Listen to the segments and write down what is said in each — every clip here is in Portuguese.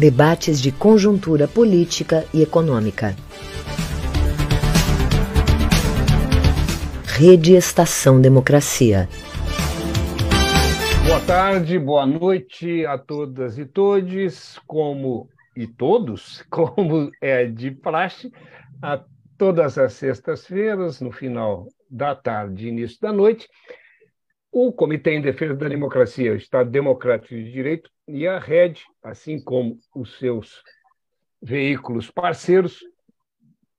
Debates de conjuntura política e econômica. Rede Estação Democracia. Boa tarde, boa noite a todas e todes, como e todos, como é de praxe, a todas as sextas-feiras, no final da tarde e início da noite, o Comitê em Defesa da Democracia, o Estado Democrático de Direito e a RED, assim como os seus veículos parceiros,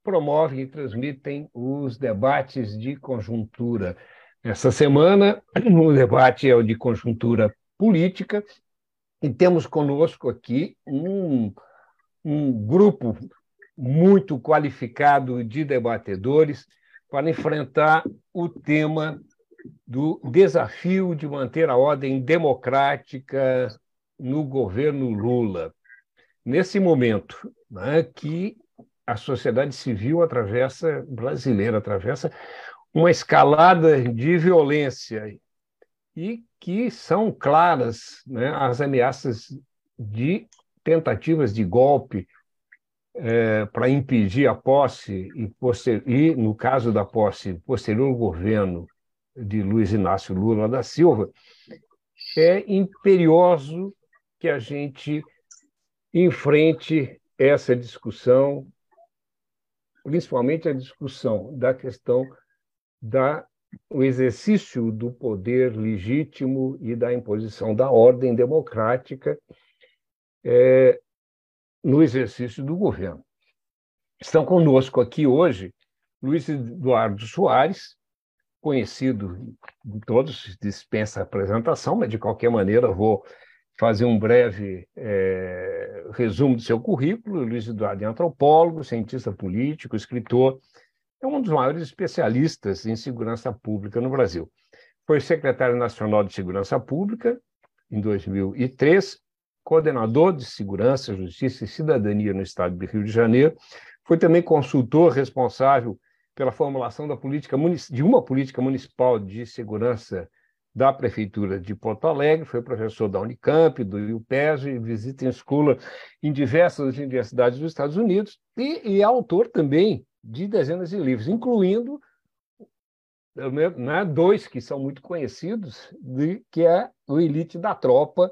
promovem e transmitem os debates de conjuntura. Essa semana, o debate é o de conjuntura política, e temos conosco aqui um, um grupo muito qualificado de debatedores para enfrentar o tema do desafio de manter a ordem democrática no governo Lula. Nesse momento né, que a sociedade civil atravessa, brasileira atravessa, uma escalada de violência e que são claras né, as ameaças de tentativas de golpe é, para impedir a posse e, e, no caso da posse, posterior governo de Luiz Inácio Lula da Silva, é imperioso que a gente enfrente essa discussão, principalmente a discussão da questão da o exercício do poder legítimo e da imposição da ordem democrática é, no exercício do governo. Estão conosco aqui hoje Luiz Eduardo Soares, conhecido de todos, dispensa apresentação, mas de qualquer maneira vou fazer um breve é, resumo do seu currículo. Luiz Eduardo é antropólogo, cientista político, escritor, é um dos maiores especialistas em segurança pública no Brasil. Foi secretário nacional de Segurança Pública em 2003, coordenador de Segurança, Justiça e Cidadania no Estado do Rio de Janeiro. Foi também consultor responsável pela formulação da política de uma política municipal de segurança da Prefeitura de Porto Alegre, foi professor da Unicamp, do IUPES, e visita em escola em diversas universidades dos Estados Unidos, e, e é autor também de dezenas de livros, incluindo né, dois que são muito conhecidos, de, que é o Elite da Tropa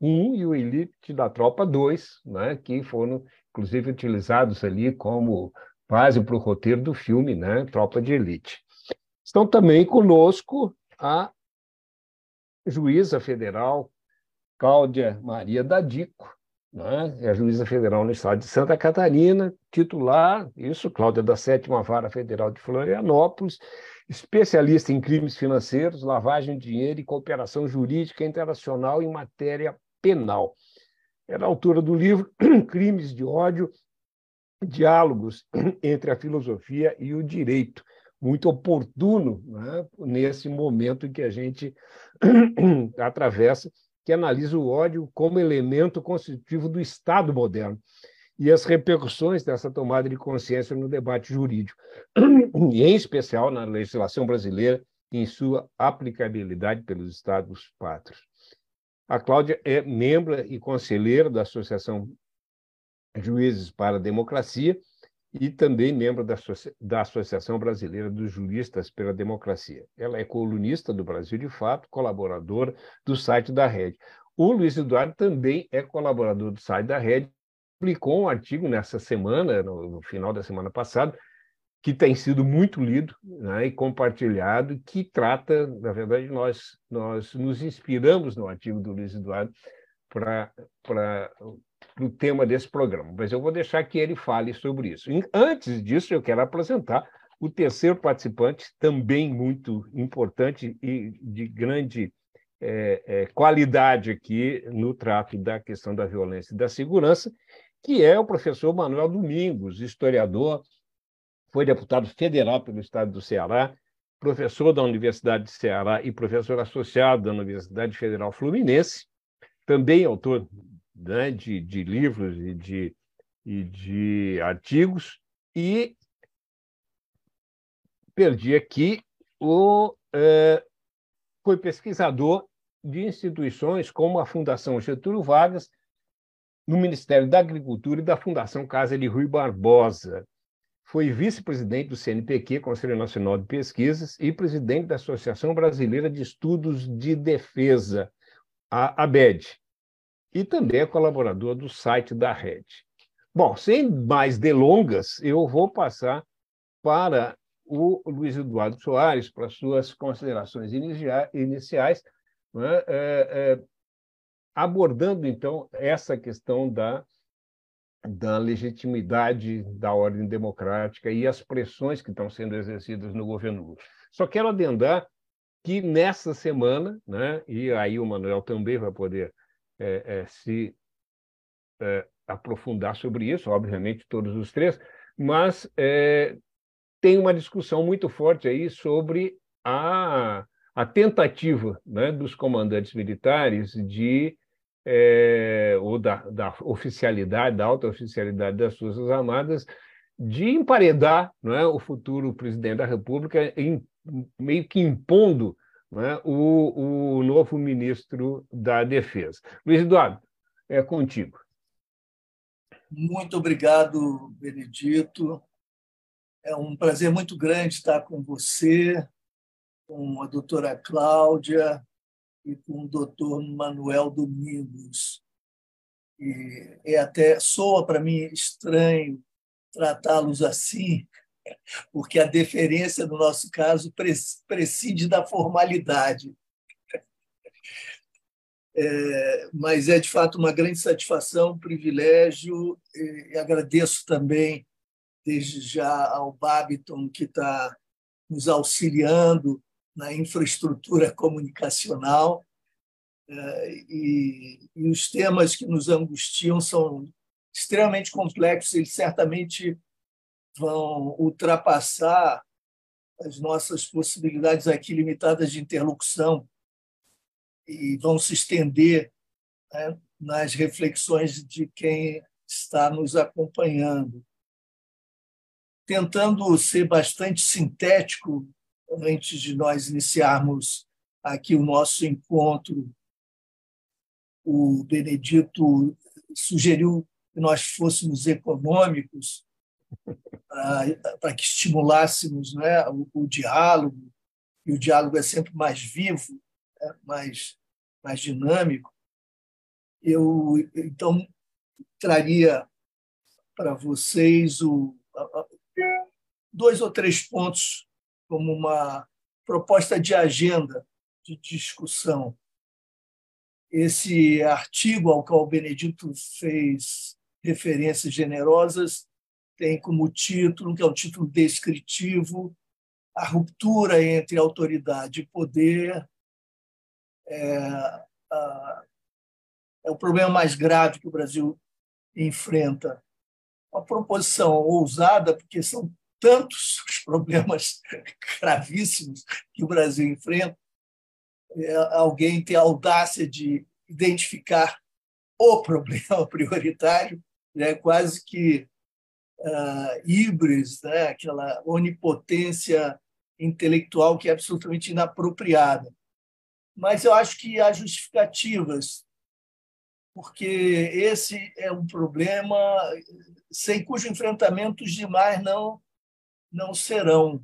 1 e o Elite da Tropa 2, né, que foram, inclusive, utilizados ali como base para o roteiro do filme, né? Tropa de Elite. Estão também conosco a juíza federal Cláudia Maria Dadico, né? é a juíza federal no estado de Santa Catarina, titular, isso, Cláudia da Sétima Vara Federal de Florianópolis, especialista em crimes financeiros, lavagem de dinheiro e cooperação jurídica internacional em matéria penal. Era autora do livro Crimes de Ódio diálogos entre a filosofia e o direito, muito oportuno né, nesse momento em que a gente atravessa, que analisa o ódio como elemento constitutivo do Estado moderno e as repercussões dessa tomada de consciência no debate jurídico, e em especial na legislação brasileira em sua aplicabilidade pelos Estados pátrios. A Cláudia é membro e conselheira da Associação Juízes para a Democracia e também membro da, da Associação Brasileira dos Juristas pela Democracia. Ela é colunista do Brasil de Fato, colaboradora do site da Rede. O Luiz Eduardo também é colaborador do site da Rede, publicou um artigo nessa semana, no, final da semana passada, que tem sido muito lido né, e compartilhado, que trata, na verdade, nós, nós nos inspiramos no artigo do Luiz Eduardo para no tema desse programa, mas eu vou deixar que ele fale sobre isso. Antes disso, eu quero apresentar o terceiro participante, também muito importante e de grande é, é, qualidade aqui no trato da questão da violência e da segurança, que é o professor Manuel Domingos, historiador, foi deputado federal pelo estado do Ceará, professor da Universidade de Ceará e professor associado da Universidade Federal Fluminense, também autor né, de, de livros e de, e de artigos, e perdi aqui, o, é, foi pesquisador de instituições como a Fundação Getúlio Vargas, no Ministério da Agricultura e da Fundação Casa de Rui Barbosa. Foi vice-presidente do CNPq, Conselho Nacional de Pesquisas, e presidente da Associação Brasileira de Estudos de Defesa, a ABED. E também é colaborador do site da Rede. Bom, sem mais delongas, eu vou passar para o Luiz Eduardo Soares para suas considerações iniciais, né, é, é, abordando, então, essa questão da, da legitimidade da ordem democrática e as pressões que estão sendo exercidas no governo Lula. Só quero adendar que nessa semana, né, e aí o Manuel também vai poder é, é, se é, aprofundar sobre isso, obviamente todos os três, mas é, tem uma discussão muito forte aí sobre a, a tentativa né, dos comandantes militares de é, ou da, da, oficialidade, da alta oficialidade das Forças Armadas, de emparedar é, o futuro presidente da República, em, meio que impondo é, o, o novo ministro da Defesa. Luiz Eduardo, é contigo. Muito obrigado, Benedito. É um prazer muito grande estar com você, com a doutora Cláudia e com o doutor Manuel Domingos. E é até soa para mim estranho tratá-los assim, porque a deferência, no nosso caso, prescinde da formalidade. É, mas é, de fato, uma grande satisfação, um privilégio, e agradeço também desde já ao Babiton, que está nos auxiliando na infraestrutura comunicacional. Eh, e, e os temas que nos angustiam são extremamente complexos, eles certamente vão ultrapassar as nossas possibilidades aqui limitadas de interlocução e vão se estender né, nas reflexões de quem está nos acompanhando tentando ser bastante sintético antes de nós iniciarmos aqui o nosso encontro. O Benedito sugeriu que nós fôssemos econômicos para que estimulássemos né, o, o, diálogo, e o diálogo é sempre mais vivo, é mais, mais dinâmico. Eu, então, traria para vocês o, dois ou três pontos como uma proposta de agenda de discussão. Esse artigo ao qual o Benedito fez referências generosas tem como título, que é o título descritivo, a ruptura entre autoridade e poder é, a, é o problema mais grave que o Brasil enfrenta. Uma proposição ousada, porque são tantos os problemas gravíssimos que o Brasil enfrenta, é, alguém ter a audácia de identificar o problema prioritário, né, quase que uh, híbris, né, aquela onipotência intelectual que é absolutamente inapropriada. Mas eu acho que há justificativas porque esse é um problema sem cujo enfrentamento os demais não, não serão.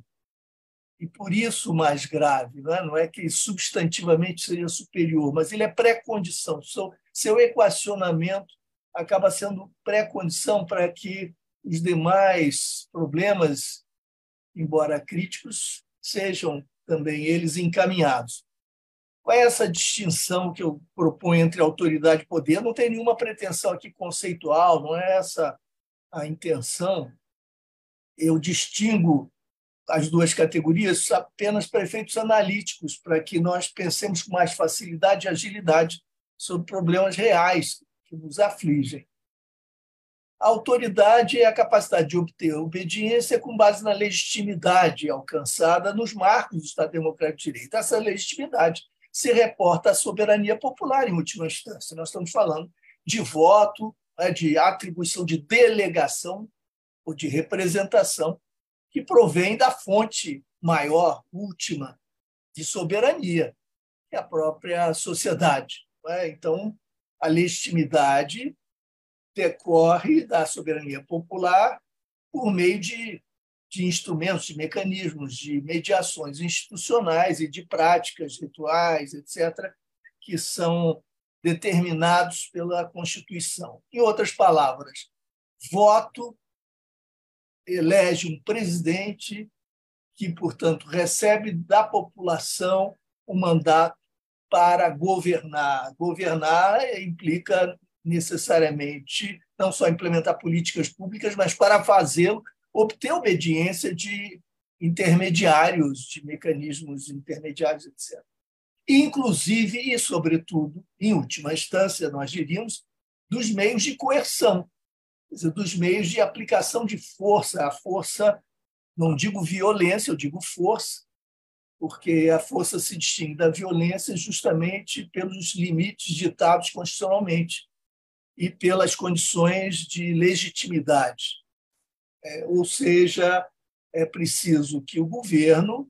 E por isso mais grave, não é, não é que substantivamente seria superior, mas ele é pré-condição. Seu equacionamento acaba sendo pré-condição para que os demais problemas, embora críticos, sejam também eles encaminhados. Qual é essa distinção que eu proponho entre autoridade e poder? Não tem nenhuma pretensão aqui conceitual, não é essa a intenção. Eu distingo as duas categorias apenas para efeitos analíticos, para que nós pensemos com mais facilidade e agilidade sobre problemas reais que nos afligem. A autoridade é a capacidade de obter obediência com base na legitimidade alcançada nos marcos do Estado Democrático de Direito. Essa legitimidade se reporta à soberania popular, em última instância. Nós estamos falando de voto, né, de atribuição de delegação ou de representação que provém da fonte maior, última, de soberania, que é a própria sociedade. Né? Então, a legitimidade decorre da soberania popular por meio de, de instrumentos, de mecanismos, de mediações institucionais e de práticas rituais, etc., que são determinados pela Constituição. Em outras palavras, voto elege um presidente que, portanto, recebe da população o mandato para governar. Governar implica necessariamente não só implementar políticas públicas, mas para fazê-lo obter obediência de intermediários, de mecanismos intermediários, etc. Inclusive e, sobretudo, em última instância, nós diríamos, dos meios de coerção, dizer, dos meios de aplicação de força, a força, não digo violência, eu digo força, porque a força se distingue da violência justamente pelos limites ditados constitucionalmente e pelas condições de legitimidade. É, ou seja, é preciso que o governo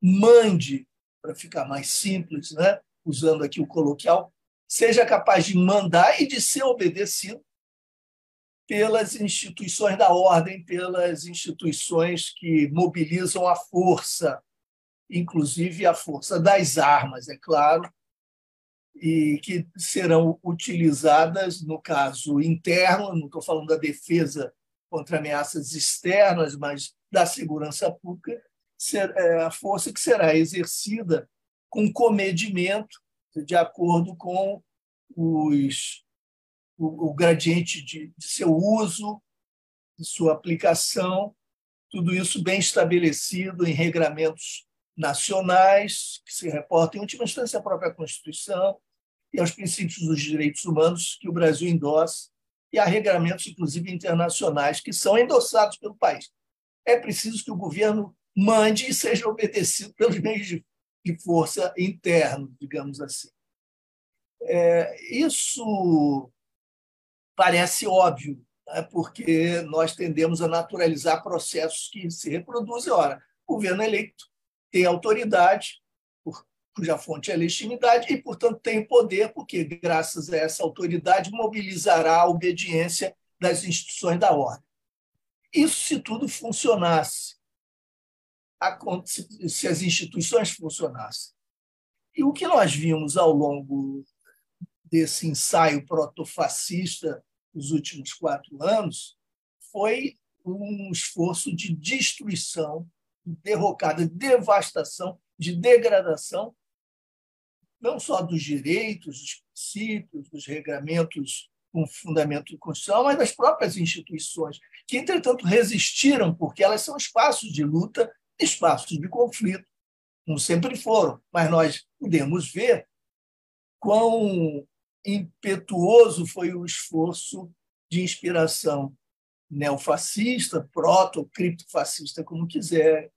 mande, para ficar mais simples, né, usando aqui o coloquial, seja capaz de mandar e de ser obedecido pelas instituições da ordem, pelas instituições que mobilizam a força, inclusive a força das armas, é claro, e que serão utilizadas no caso interno, não estou falando da defesa contra ameaças externas, mas da segurança pública, é, a força que será exercida com comedimento, de acordo com os, o, o gradiente de, de seu uso, de sua aplicação, tudo isso bem estabelecido em regramentos nacionais, que se reportam, em última instância, à própria Constituição e aos princípios dos direitos humanos que o Brasil endossa, e a regramentos, inclusive, internacionais, que são endossados pelo país. É preciso que o governo mande e seja obedecido pelos meios de, de força internos, digamos assim. É, isso parece óbvio, né, porque nós tendemos a naturalizar processos que se reproduzem. Ora, o governo eleito tem autoridade, cuja fonte é a legitimidade, e, portanto, tem poder, porque, graças a essa autoridade, mobilizará a obediência das instituições da ordem. Isso se tudo funcionasse, se as instituições funcionassem. E o que nós vimos ao longo desse ensaio protofascista nos últimos quatro anos foi um esforço de destruição de derrocada, de devastação, de degradação, não só dos direitos, dos princípios, dos regramentos com fundamento constitucional, mas das próprias instituições, que, entretanto, resistiram, porque elas são espaços de luta, espaços de conflito, como sempre foram. Mas nós podemos ver quão impetuoso foi o esforço de inspiração neofascista, proto, criptofascista, como quiser,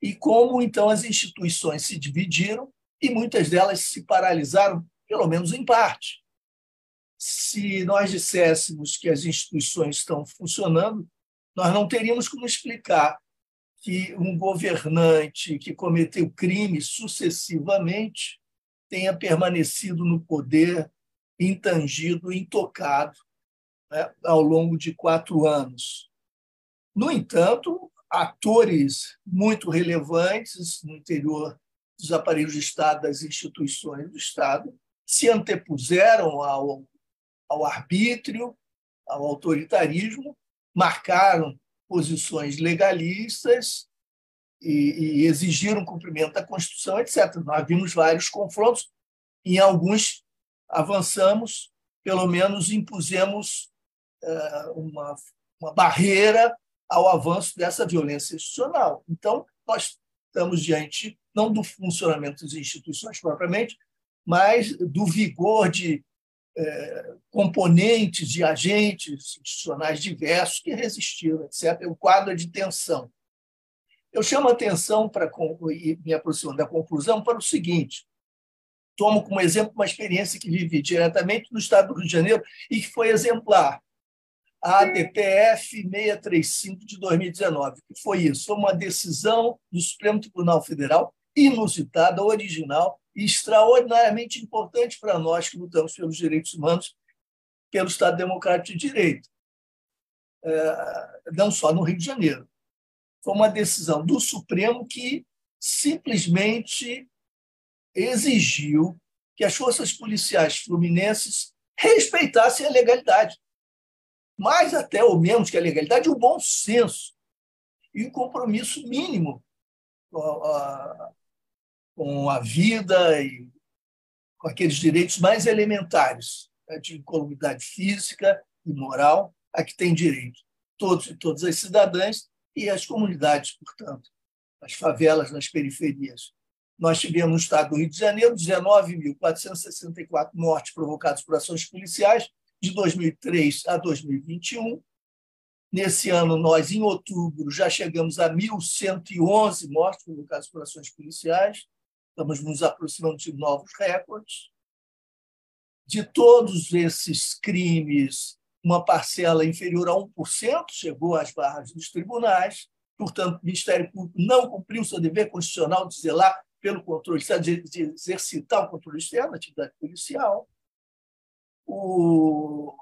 e como então as instituições se dividiram e muitas delas se paralisaram, pelo menos em parte. Se nós disséssemos que as instituições estão funcionando, nós não teríamos como explicar que um governante que cometeu crimes sucessivamente tenha permanecido no poder intangido, intocado, né, ao longo de quatro anos. No entanto, atores muito relevantes no interior dos aparelhos de Estado, das instituições do Estado, se antepuseram ao, ao arbítrio, ao autoritarismo, marcaram posições legalistas e, e exigiram cumprimento da Constituição, etc. Nós vimos vários confrontos, em alguns avançamos, pelo menos impusemos uma, uma barreira ao avanço dessa violência institucional. Então, nós estamos diante não do funcionamento das instituições propriamente, mas do vigor de eh, componentes, de agentes institucionais diversos que resistiram, etc. O quadro é de tensão. Eu chamo a atenção para me aproximando da conclusão para o seguinte: tomo como exemplo uma experiência que vivi diretamente no estado do Rio de Janeiro e que foi exemplar. A ADPF 635 de 2019. que foi isso? Foi uma decisão do Supremo Tribunal Federal inusitada, original e extraordinariamente importante para nós que lutamos pelos direitos humanos, pelo Estado Democrático de Direito, é, não só no Rio de Janeiro. Foi uma decisão do Supremo que simplesmente exigiu que as forças policiais fluminenses respeitassem a legalidade. Mais até ou menos que a legalidade, o bom senso e o compromisso mínimo com a vida e com aqueles direitos mais elementares né, de incolumidade física e moral a que tem direito todos e todas as cidadãs e as comunidades, portanto, as favelas nas periferias. Nós tivemos no estado do Rio de Janeiro 19.464 mortes provocadas por ações policiais de 2003 a 2021. Nesse ano, nós, em outubro, já chegamos a 1.111 mortes provocadas por ações policiais. Estamos nos aproximando de novos recordes. De todos esses crimes, uma parcela inferior a 1% chegou às barras dos tribunais. Portanto, o Ministério Público não cumpriu seu dever constitucional de zelar pelo controle de exercitar o controle externo, atividade policial. O...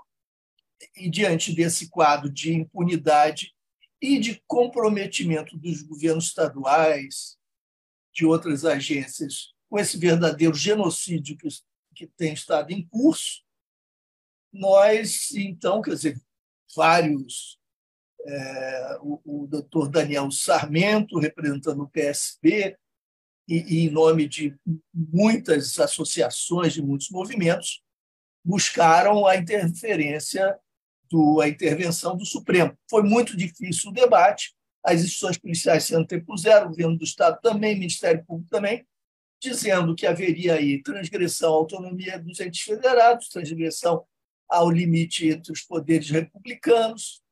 E diante desse quadro de impunidade e de comprometimento dos governos estaduais, de outras agências com esse verdadeiro genocídio que, que tem estado em curso, nós, então, quer dizer, vários, é, o, o doutor Daniel Sarmento, representando o PSB, e, e, em nome de muitas associações, de muitos movimentos, buscaram a interferência, do, a intervenção do Supremo. Foi muito difícil o debate, as instituições policiais se antepuseram, o governo do Estado também, o Ministério Público também, dizendo que haveria aí transgressão à autonomia dos entes federados, transgressão ao limite entre os poderes republicanos,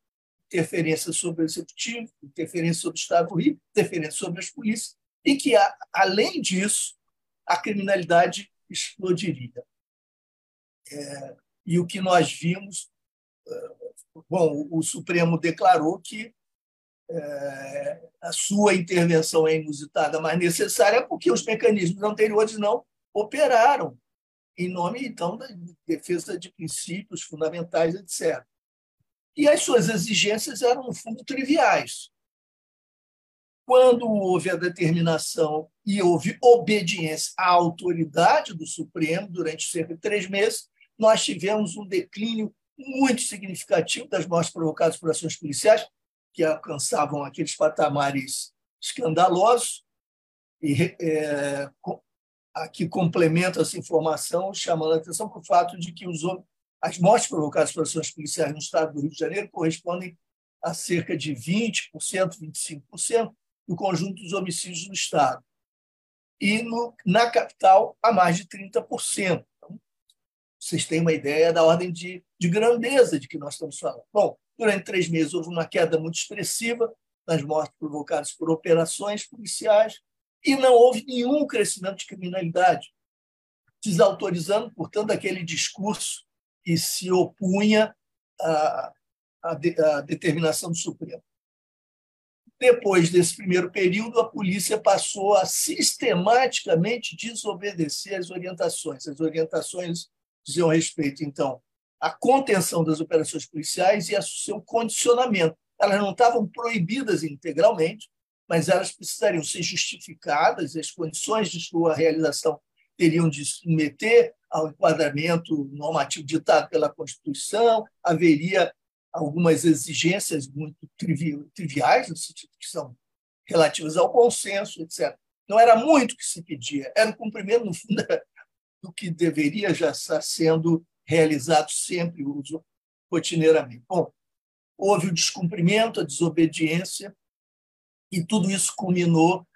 interferência sobre o executivo, interferência sobre o Estado do Rio, interferência sobre as polícias, e que, além disso, a criminalidade explodiria. É, e o que nós vimos, é, bom, o Supremo declarou que é, a sua intervenção é inusitada, mas necessária, porque os mecanismos anteriores não operaram, em nome, então, da defesa de princípios fundamentais, etc. E as suas exigências eram, no fundo, triviais. Quando houve a determinação e houve obediência à autoridade do Supremo durante cerca de três meses, nós tivemos um declínio muito significativo das mortes provocadas por ações policiais, que alcançavam aqueles patamares escandalosos. E é, aqui complemento essa informação, chamando a atenção para o fato de que os, as mortes provocadas por ações policiais no estado do Rio de Janeiro correspondem a cerca de 20%, 25% do conjunto dos homicídios no estado. E no, na capital, a mais de 30%. Vocês têm uma ideia da ordem de, de grandeza de que nós estamos falando. Bom, Durante três meses houve uma queda muito expressiva nas mortes provocadas por operações policiais e não houve nenhum crescimento de criminalidade, desautorizando, portanto, aquele discurso que se opunha à, à, de, à determinação do Supremo. Depois desse primeiro período, a polícia passou a sistematicamente desobedecer as orientações. As orientações diziam respeito, então, a contenção das operações policiais e a seu condicionamento. Elas não estavam proibidas integralmente, mas elas precisariam ser justificadas, as condições de sua realização teriam de se meter ao enquadramento normativo ditado pela Constituição, haveria algumas exigências muito triviais, que são relativas ao consenso, etc. Não era muito que se pedia, era o cumprimento, no fundo, do que deveria já estar sendo realizado sempre uso rotineiramente. Bom, houve o descumprimento, a desobediência, e tudo isso culminou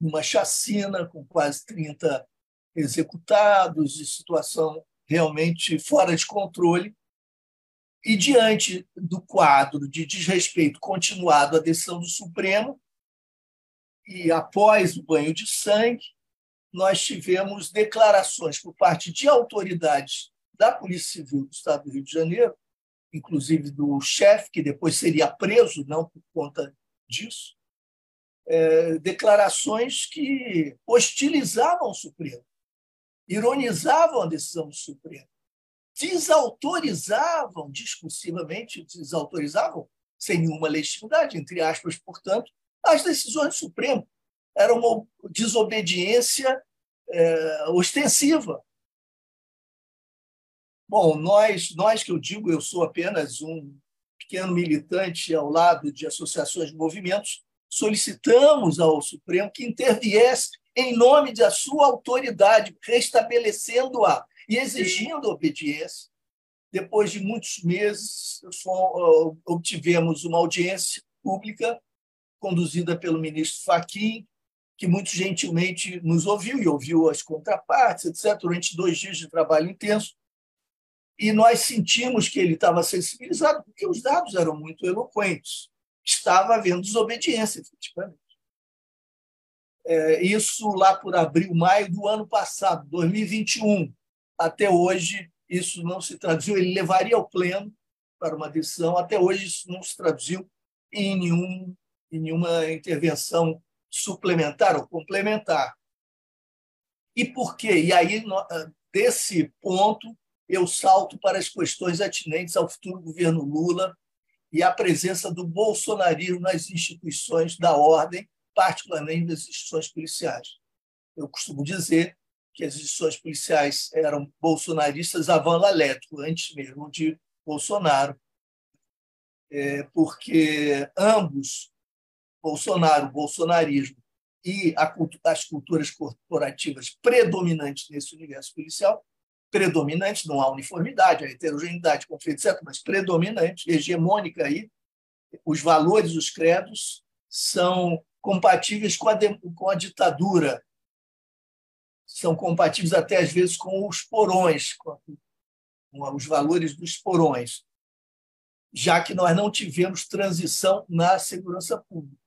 numa chacina com quase 30 executados, e situação realmente fora de controle. E diante do quadro de desrespeito continuado à decisão do Supremo, e após o banho de sangue, nós tivemos declarações por parte de autoridades da Polícia Civil do Estado do Rio de Janeiro, inclusive do chefe, que depois seria preso, não por conta disso, é, declarações que hostilizavam o Supremo, ironizavam a decisão do Supremo desautorizavam, discursivamente desautorizavam, sem nenhuma legitimidade, entre aspas, portanto, as decisões do Supremo. Era uma desobediência é, ostensiva. Bom, nós, nós que eu digo, eu sou apenas um pequeno militante ao lado de associações de movimentos, solicitamos ao Supremo que interviesse em nome da sua autoridade, restabelecendo-a e exigindo obediência. Depois de muitos meses, obtivemos uma audiência pública conduzida pelo ministro Fachin, que muito gentilmente nos ouviu e ouviu as contrapartes, etc., durante dois dias de trabalho intenso. E nós sentimos que ele estava sensibilizado, porque os dados eram muito eloquentes. Estava havendo desobediência, efetivamente. É, isso lá por abril, maio do ano passado, 2021. Até hoje, isso não se traduziu. Ele levaria ao pleno para uma decisão. Até hoje, isso não se traduziu em, nenhum, em nenhuma intervenção suplementar ou complementar. E por quê? E aí, desse ponto, eu salto para as questões atinentes ao futuro governo Lula e à presença do bolsonarismo nas instituições da ordem, particularmente nas instituições policiais. Eu costumo dizer que as instituições policiais eram bolsonaristas avant la lettre, antes mesmo de Bolsonaro, é, porque ambos, Bolsonaro, bolsonarismo e as culturas corporativas predominantes nesse universo policial, predominante, não há uniformidade, há heterogeneidade, conflito, etc., mas predominante, hegemônica aí, os valores, os credos são compatíveis com a, com a ditadura, são compatíveis até às vezes com os porões, com, com os valores dos porões, já que nós não tivemos transição na segurança pública.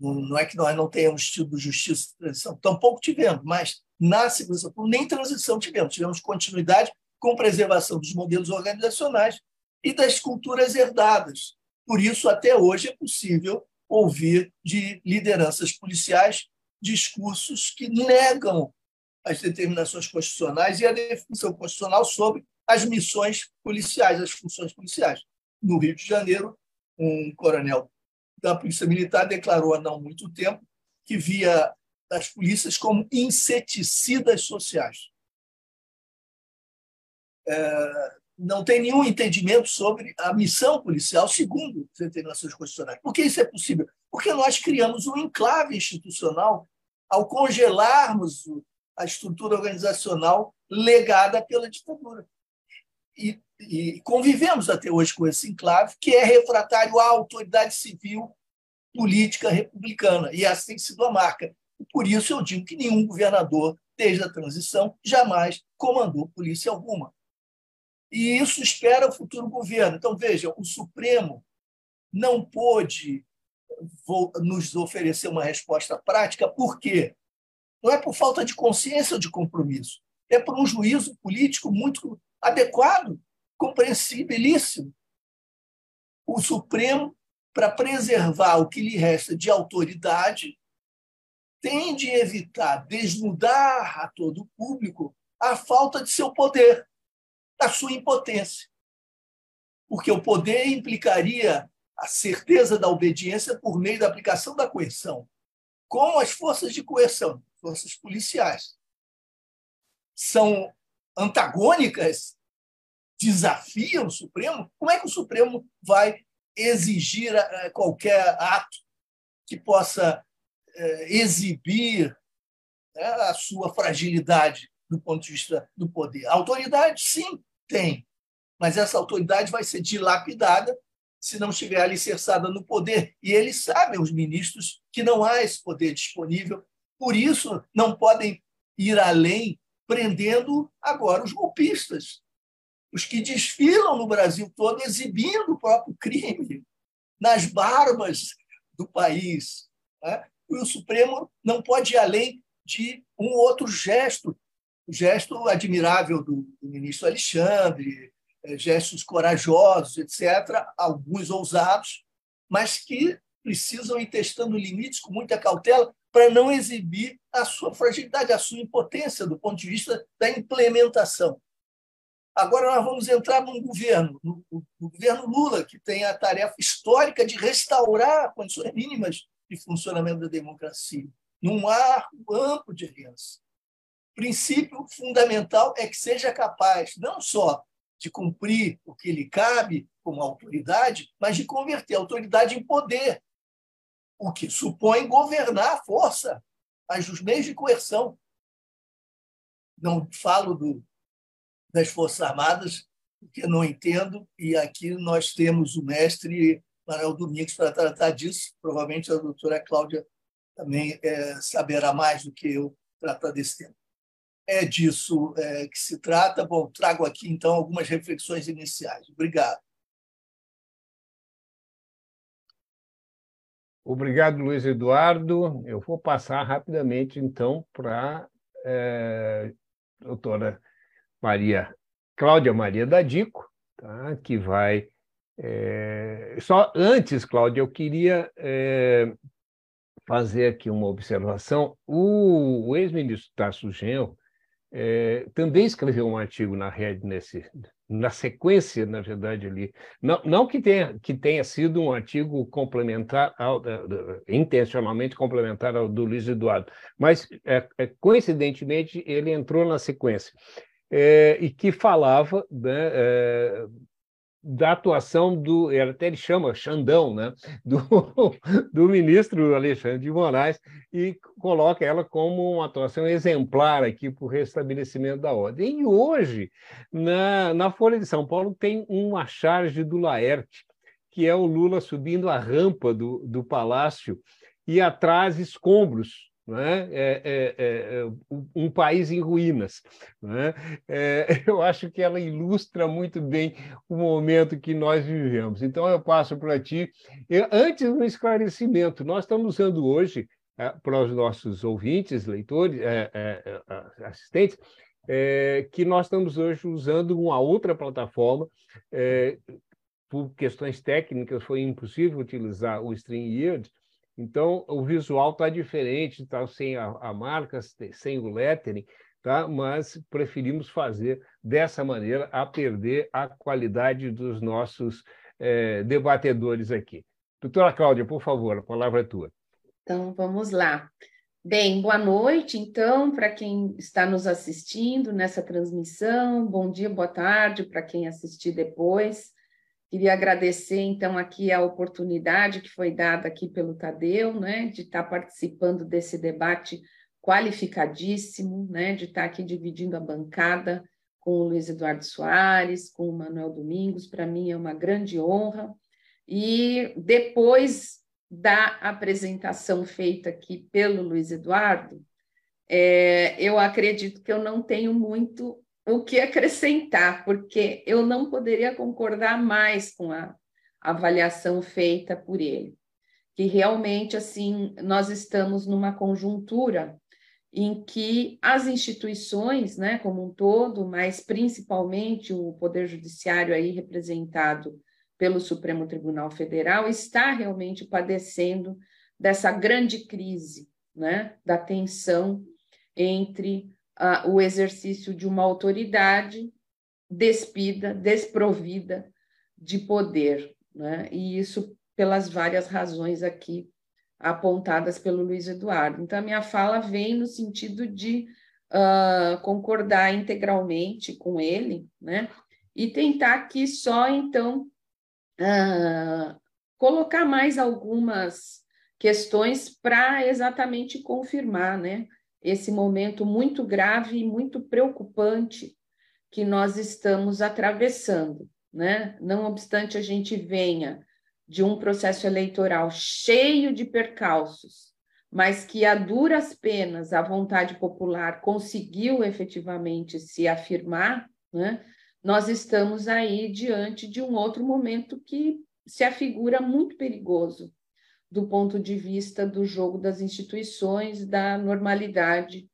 Não é que nós não tenhamos tido justiça e transição, tampouco tivemos, mas na segurança pública nem transição tivemos. Tivemos continuidade com preservação dos modelos organizacionais e das culturas herdadas. Por isso, até hoje, é possível ouvir de lideranças policiais discursos que negam as determinações constitucionais e a definição constitucional sobre as missões policiais, as funções policiais. No Rio de Janeiro, um coronel da Polícia Militar declarou há não muito tempo que via as polícias como inseticidas sociais. É, não tem nenhum entendimento sobre a missão policial segundo as determinações constitucionais. Por que isso é possível? Porque nós criamos um enclave institucional ao congelarmos a estrutura organizacional legada pela ditadura. E, e convivemos até hoje com esse enclave, que é refratário à autoridade civil política republicana. E essa tem sido a marca. Por isso eu digo que nenhum governador, desde a transição, jamais comandou polícia alguma. E isso espera o futuro governo. Então, veja, o Supremo não pôde nos oferecer uma resposta prática, por quê? Não é por falta de consciência ou de compromisso, é por um juízo político muito adequado, compreensibilíssimo. O Supremo, para preservar o que lhe resta de autoridade, tem de evitar desnudar a todo o público a falta de seu poder, a sua impotência. Porque o poder implicaria a certeza da obediência por meio da aplicação da coerção, como as forças de coerção, forças policiais, são antagônicas, desafiam o Supremo, como é que o Supremo vai exigir eh, qualquer ato que possa eh, exibir né, a sua fragilidade do ponto de vista do poder? Autoridade, sim, tem, mas essa autoridade vai ser dilapidada se não estiver alicerçada no poder. E eles sabem, os ministros, que não há esse poder disponível. Por isso, não podem ir além, prendendo agora os golpistas, os que desfilam no Brasil todo, exibindo o próprio crime nas barbas do país. Né? E o Supremo não pode ir além de um outro gesto, o gesto admirável do, do ministro Alexandre, eh, gestos corajosos, etc., alguns ousados, mas que precisam ir testando limites com muita cautela, para não exibir a sua fragilidade, a sua impotência do ponto de vista da implementação. Agora nós vamos entrar num governo, no, no governo Lula, que tem a tarefa histórica de restaurar condições mínimas de funcionamento da democracia, num arco amplo de aliança. O princípio fundamental é que seja capaz não só de cumprir o que lhe cabe como autoridade, mas de converter a autoridade em poder, o que supõe governar a força, os meios de coerção. Não falo do, das Forças Armadas, porque não entendo, e aqui nós temos o mestre Manuel Domingos para tratar disso. Provavelmente a doutora Cláudia também é, saberá mais do que eu tratar desse tema. É disso é, que se trata. Bom, trago aqui então algumas reflexões iniciais. Obrigado. Obrigado, Luiz Eduardo. Eu vou passar rapidamente, então, para a é, doutora Maria Cláudia Maria da Dico, tá? que vai. É... Só antes, Cláudia, eu queria é... fazer aqui uma observação. O, o ex-ministro Tasso Genro é... também escreveu um artigo na rede nesse, na sequência, na verdade, ali. Não, não que, tenha, que tenha sido um artigo complementar, ao, intencionalmente complementar ao do Luiz Eduardo, mas, é, é, coincidentemente, ele entrou na sequência é, e que falava né, é, da atuação do, até ele chama Xandão, né, do, do ministro Alexandre de Moraes, e coloca ela como uma atuação exemplar aqui para o restabelecimento da ordem. E hoje, na, na Folha de São Paulo, tem uma charge do Laerte, que é o Lula subindo a rampa do, do palácio e atrás escombros né? É, é, é, um país em ruínas. Né? eu acho que ela ilustra muito bem o momento que nós vivemos. Então, eu passo para ti. Eu, antes do esclarecimento, nós estamos usando hoje, para os nossos ouvintes, leitores, assistentes, que nós estamos hoje usando uma outra plataforma. por questões técnicas, foi impossível utilizar o StreamYard, então, o visual está diferente, está sem a, a, marca, sem o lettering, tá? mas preferimos fazer dessa maneira a perder a qualidade dos nossos é, debatedores aqui. Doutora Cláudia, por favor, a palavra é tua. Então, vamos lá. Bem, boa noite, então, para quem está nos assistindo nessa transmissão, bom dia, boa tarde para quem assistir depois. Queria agradecer, então, aqui a oportunidade que foi dada aqui pelo Tadeu, né, de estar participando desse debate qualificadíssimo, né, de estar aqui dividindo a bancada com o Luiz Eduardo Soares, com o Manuel Domingos, para mim é uma grande honra. E depois da apresentação feita aqui pelo Luiz Eduardo, é, eu acredito que eu não tenho muito o que acrescentar, porque eu não poderia concordar mais com a avaliação feita por ele, que realmente assim nós estamos numa conjuntura em que as instituições, né, como um todo, mas principalmente o poder judiciário aí representado pelo Supremo Tribunal Federal está realmente padecendo dessa grande crise, né, da tensão entre o exercício de uma autoridade despida, desprovida de poder, né? e isso pelas várias razões aqui apontadas pelo Luiz Eduardo. Então, a minha fala vem no sentido de uh, concordar integralmente com ele, né? E tentar aqui só, então, uh, colocar mais algumas questões para exatamente confirmar, né? Esse momento muito grave e muito preocupante que nós estamos atravessando, né? Não obstante a gente venha de um processo eleitoral cheio de percalços, mas que a duras penas a vontade popular conseguiu efetivamente se afirmar, né? Nós estamos aí diante de um outro momento que se afigura muito perigoso do ponto de vista do jogo das instituições, da normalidade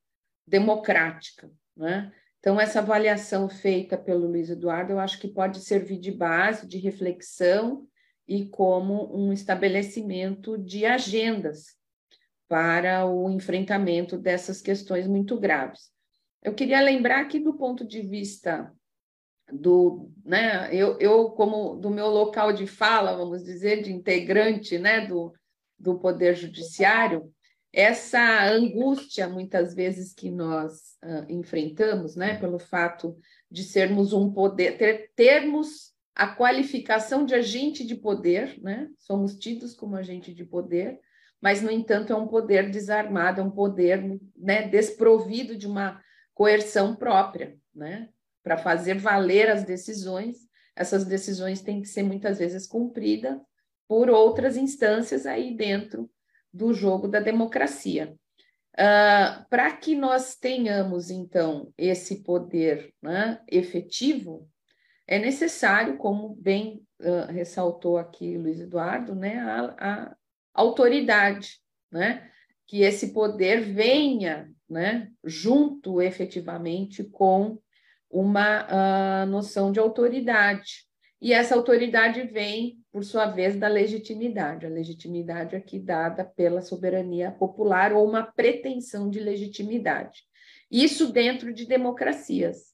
democrática. Né? Então, essa avaliação feita pelo Luiz Eduardo, eu acho que pode servir de base, de reflexão e como um estabelecimento de agendas para o enfrentamento dessas questões muito graves. Eu queria lembrar que, do ponto de vista do, né, eu, eu como do meu local de fala, vamos dizer, de integrante, né, do, do Poder Judiciário, essa angústia, muitas vezes, que nós uh, enfrentamos, né, pelo fato de sermos um poder, ter, termos a qualificação de agente de poder, né, somos tidos como agente de poder, mas, no entanto, é um poder desarmado, é um poder né, desprovido de uma coerção própria, né, para fazer valer as decisões. Essas decisões têm que ser muitas vezes cumpridas por outras instâncias aí dentro do jogo da democracia. Uh, Para que nós tenhamos, então, esse poder né, efetivo, é necessário, como bem uh, ressaltou aqui Luiz Eduardo, né, a, a, autoridade, né, que esse poder venha né, junto efetivamente com uma uh, noção de autoridade. E essa autoridade vem por sua vez, da legitimidade. A legitimidade aqui dada pela soberania popular ou uma pretensão de legitimidade. Isso dentro de democracias,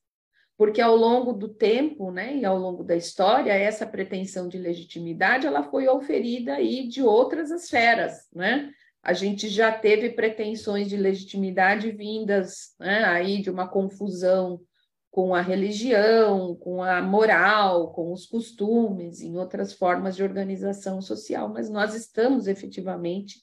porque ao longo do tempo, né, e ao longo da história, essa pretensão de legitimidade ela foi oferida aí de outras esferas, né? A gente já teve pretensões de legitimidade vindas né, aí de uma confusão com a religião, com a moral, com os costumes, em outras formas de organização social, mas nós estamos efetivamente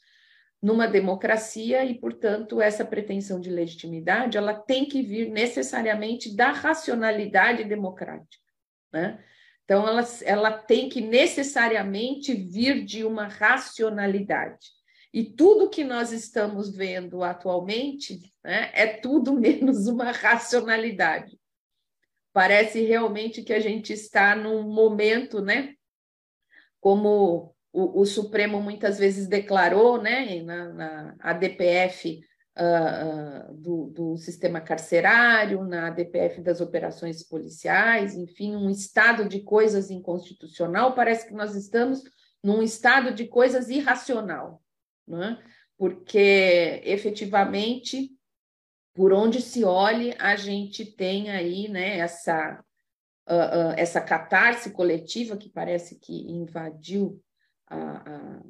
numa democracia e, portanto, essa pretensão de legitimidade ela tem que vir necessariamente da racionalidade democrática, né? Então, ela, ela tem que necessariamente vir de uma racionalidade. E tudo que nós estamos vendo atualmente né, é tudo menos uma racionalidade parece realmente que a gente está num momento, né? Como o, o Supremo muitas vezes declarou, né, na, na ADPF uh, uh, do, do sistema carcerário, na ADPF das operações policiais, enfim, um estado de coisas inconstitucional, parece que nós estamos num estado de coisas irracional, né? porque efetivamente por onde se olhe, a gente tem aí né, essa, uh, uh, essa catarse coletiva que parece que invadiu a, a,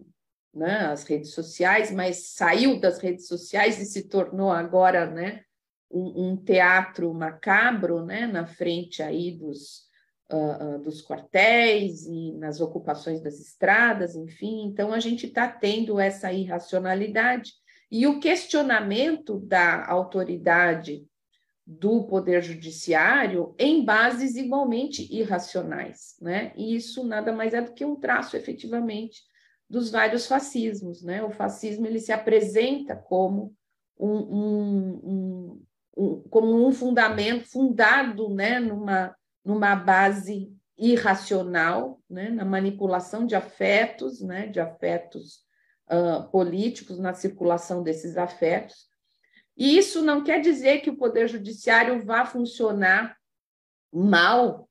né, as redes sociais, mas saiu das redes sociais e se tornou agora né, um, um teatro macabro né, na frente aí dos, uh, dos quartéis e nas ocupações das estradas, enfim. Então, a gente está tendo essa irracionalidade e o questionamento da autoridade do Poder Judiciário em bases igualmente irracionais, né? E isso nada mais é do que um traço, efetivamente, dos vários fascismos, né? O fascismo ele se apresenta como um, um, um, um como um fundamento fundado, né, numa, numa base irracional, né, na manipulação de afetos, né, de afetos uh, políticos na circulação desses afetos. E isso não quer dizer que o Poder Judiciário vá funcionar mal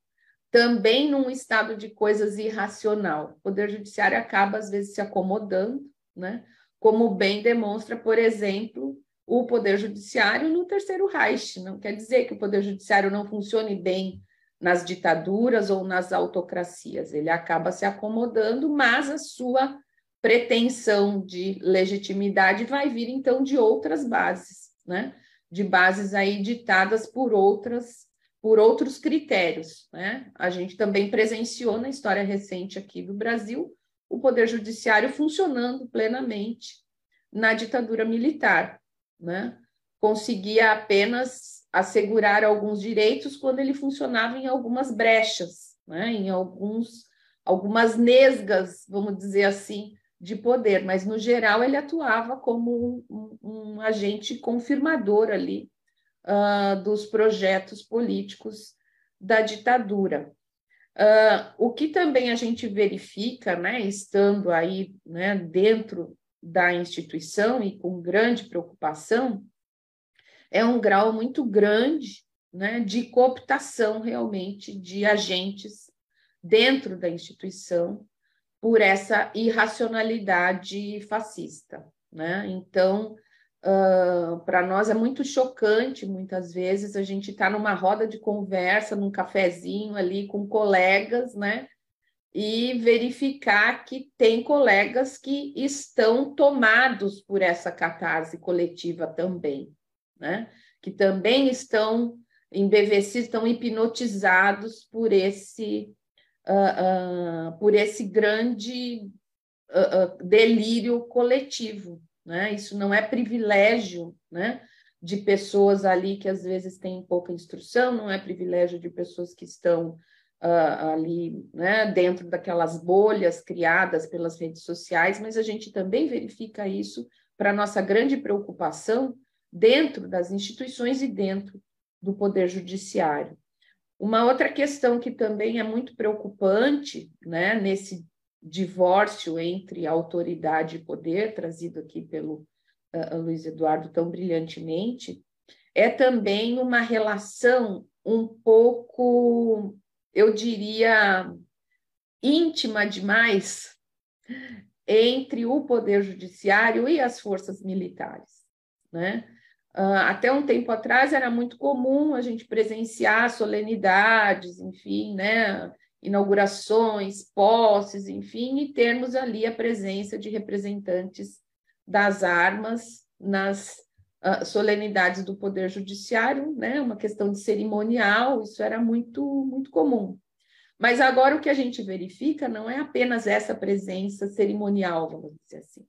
também num estado de coisas irracional. O Poder Judiciário acaba, às vezes, se acomodando, né? como bem demonstra, por exemplo, o Poder Judiciário no Terceiro Reich. Não quer dizer que o Poder Judiciário não funcione bem nas ditaduras ou nas autocracias. Ele acaba se acomodando, mas a sua pretensão de legitimidade vai vir então de outras bases, né? De bases aí ditadas por outras por outros critérios, né? A gente também presenciou na história recente aqui do Brasil o poder judiciário funcionando plenamente na ditadura militar, né? Conseguia apenas assegurar alguns direitos quando ele funcionava em algumas brechas, né? Em alguns algumas nesgas, vamos dizer assim, de poder, mas no geral ele atuava como um, um, agente confirmador ali uh, dos projetos políticos da ditadura. Uh, o que também a gente verifica, né, estando aí né, dentro da instituição e com grande preocupação, é um grau muito grande né, de cooptação realmente de agentes dentro da instituição por essa irracionalidade fascista. né? Então, uh, para nós é muito chocante, muitas vezes, a gente está numa roda de conversa, num cafezinho ali com colegas, né? E verificar que tem colegas que estão tomados por essa catarse coletiva também, né? Que também estão embevecidos, estão hipnotizados por esse, uh, por esse grande uh, delírio coletivo. Né? Isso não é privilégio né, de pessoas ali que às vezes têm pouca instrução, não é privilégio de pessoas que estão ali né, dentro daquelas bolhas criadas pelas redes sociais, mas a gente também verifica isso para nossa grande preocupação dentro das instituições e dentro do Poder Judiciário. Uma outra questão que também é muito preocupante né, nesse divórcio entre autoridade e poder, trazido aqui pelo uh, Luiz Eduardo tão brilhantemente, é também uma relação um pouco, eu diria, íntima demais entre o poder judiciário e as forças militares, né? Uh, até um tempo atrás era muito comum a gente presenciar solenidades, enfim, né, inaugurações, posses, enfim, e termos ali a presença de representantes das armas nas uh, solenidades do Poder Judiciário, né, uma questão de cerimonial, isso era muito, muito comum. Mas agora o que a gente verifica não é apenas essa presença cerimonial, vamos dizer assim.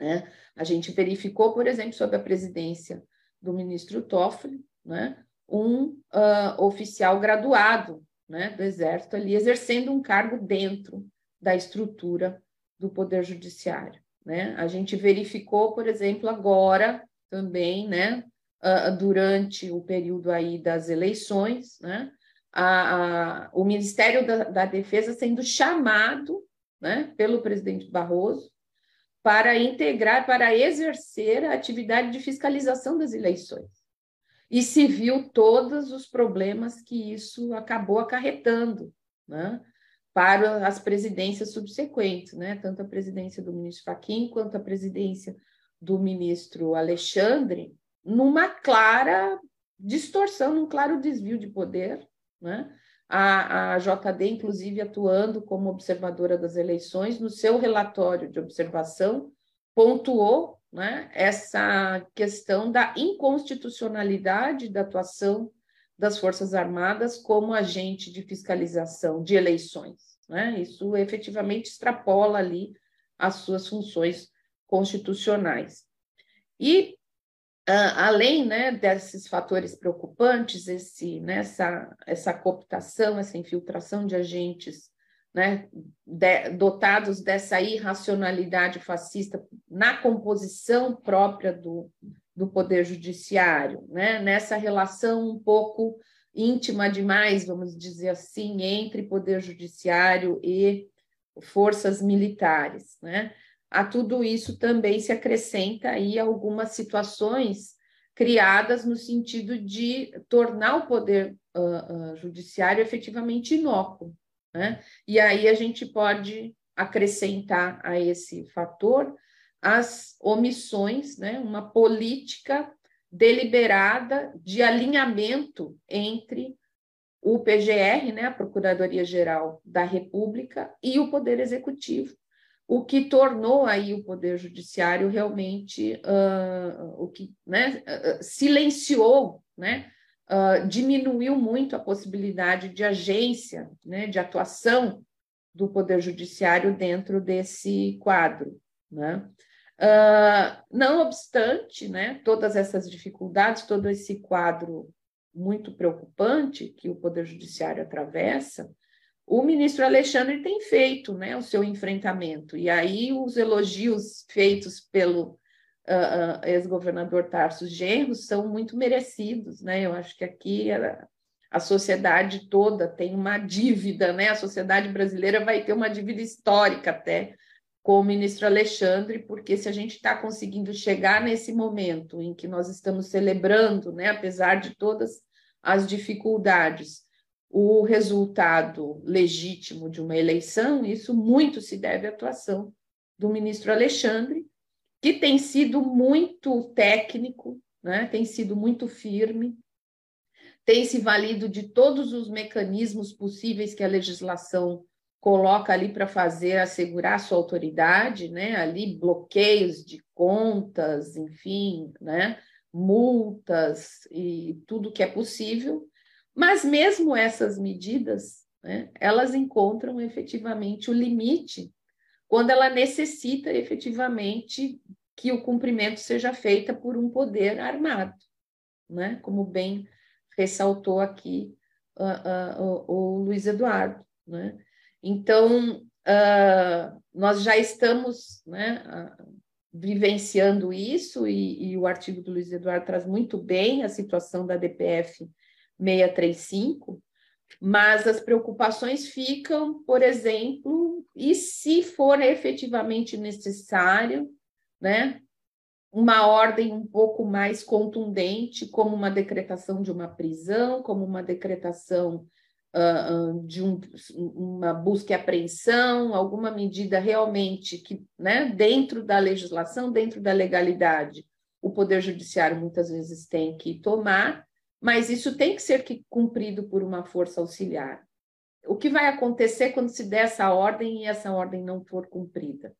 Né? A gente verificou, por exemplo, sob a presidência do ministro Toffoli, né, um uh, oficial graduado né, do Exército ali exercendo um cargo dentro da estrutura do Poder Judiciário. Né? A gente verificou, por exemplo, agora também, né, uh, durante o período aí das eleições, né, a, a, o Ministério da, da Defesa sendo chamado né, pelo presidente Barroso para integrar, para exercer a atividade de fiscalização das eleições. E se viu todos os problemas que isso acabou acarretando né, para as presidências subsequentes, né, tanto a presidência do ministro Fachin quanto a presidência do ministro Alexandre, numa clara distorção, num claro desvio de poder, né? A, a JD, inclusive, atuando como observadora das eleições, no seu relatório de observação, pontuou né, essa questão da inconstitucionalidade da atuação das Forças Armadas como agente de fiscalização de eleições. Né? Isso efetivamente extrapola ali as suas funções constitucionais. E além né, desses fatores preocupantes, esse, né, essa, essa cooptação, essa infiltração de agentes né, de, dotados dessa irracionalidade fascista na composição própria do, do Poder Judiciário, né, nessa relação um pouco íntima demais, vamos dizer assim, entre Poder Judiciário e forças militares. Né? A tudo isso também se acrescenta aí algumas situações criadas no sentido de tornar o poder uh, uh, judiciário efetivamente inócuo. Né? E aí a gente pode acrescentar a esse fator as omissões, né? uma política deliberada de alinhamento entre o PGR, né, a Procuradoria Geral da República, e o Poder Executivo, o que tornou aí o poder judiciário realmente uh, o que né, silenciou, né, uh, diminuiu muito a possibilidade de agência, né, de atuação do poder judiciário dentro desse quadro, né? não obstante, né, todas essas dificuldades, todo esse quadro muito preocupante que o poder judiciário atravessa, o ministro Alexandre tem feito né, o seu enfrentamento. E aí os elogios feitos pelo uh, uh, ex-governador Tarso Genro são muito merecidos. Né? Eu acho que aqui a, a sociedade toda tem uma dívida, né? a sociedade brasileira vai ter uma dívida histórica até com o ministro Alexandre, porque se a gente está conseguindo chegar nesse momento em que nós estamos celebrando, né, apesar de todas as dificuldades, o resultado legítimo de uma eleição, isso muito se deve à atuação do ministro Alexandre, que tem sido muito técnico, né? tem sido muito firme, tem se valido de todos os mecanismos possíveis que a legislação coloca ali para fazer assegurar sua autoridade, né? Ali bloqueios de contas, enfim, né? Multas e tudo que é possível. Mas mesmo essas medidas, né? Elas encontram efetivamente o limite quando ela necessita efetivamente que o cumprimento seja feito por um poder armado, né? Como bem ressaltou aqui uh, uh, o, o Luiz Eduardo, né? Então, uh, nós já estamos né, vivenciando isso, e, e, o artigo do Luiz Eduardo traz muito bem a situação da DPF 635, mas as preocupações ficam, por exemplo, e se for efetivamente necessário, né, uma ordem um pouco mais contundente, como uma decretação de uma prisão, como uma decretação uh, de um, uma busca e apreensão, alguma medida realmente que, né, dentro da legislação, dentro da legalidade, o Poder Judiciário muitas vezes tem que tomar, mas isso tem que ser cumprido por uma força auxiliar. O que vai acontecer quando se der essa ordem e essa ordem não for cumprida?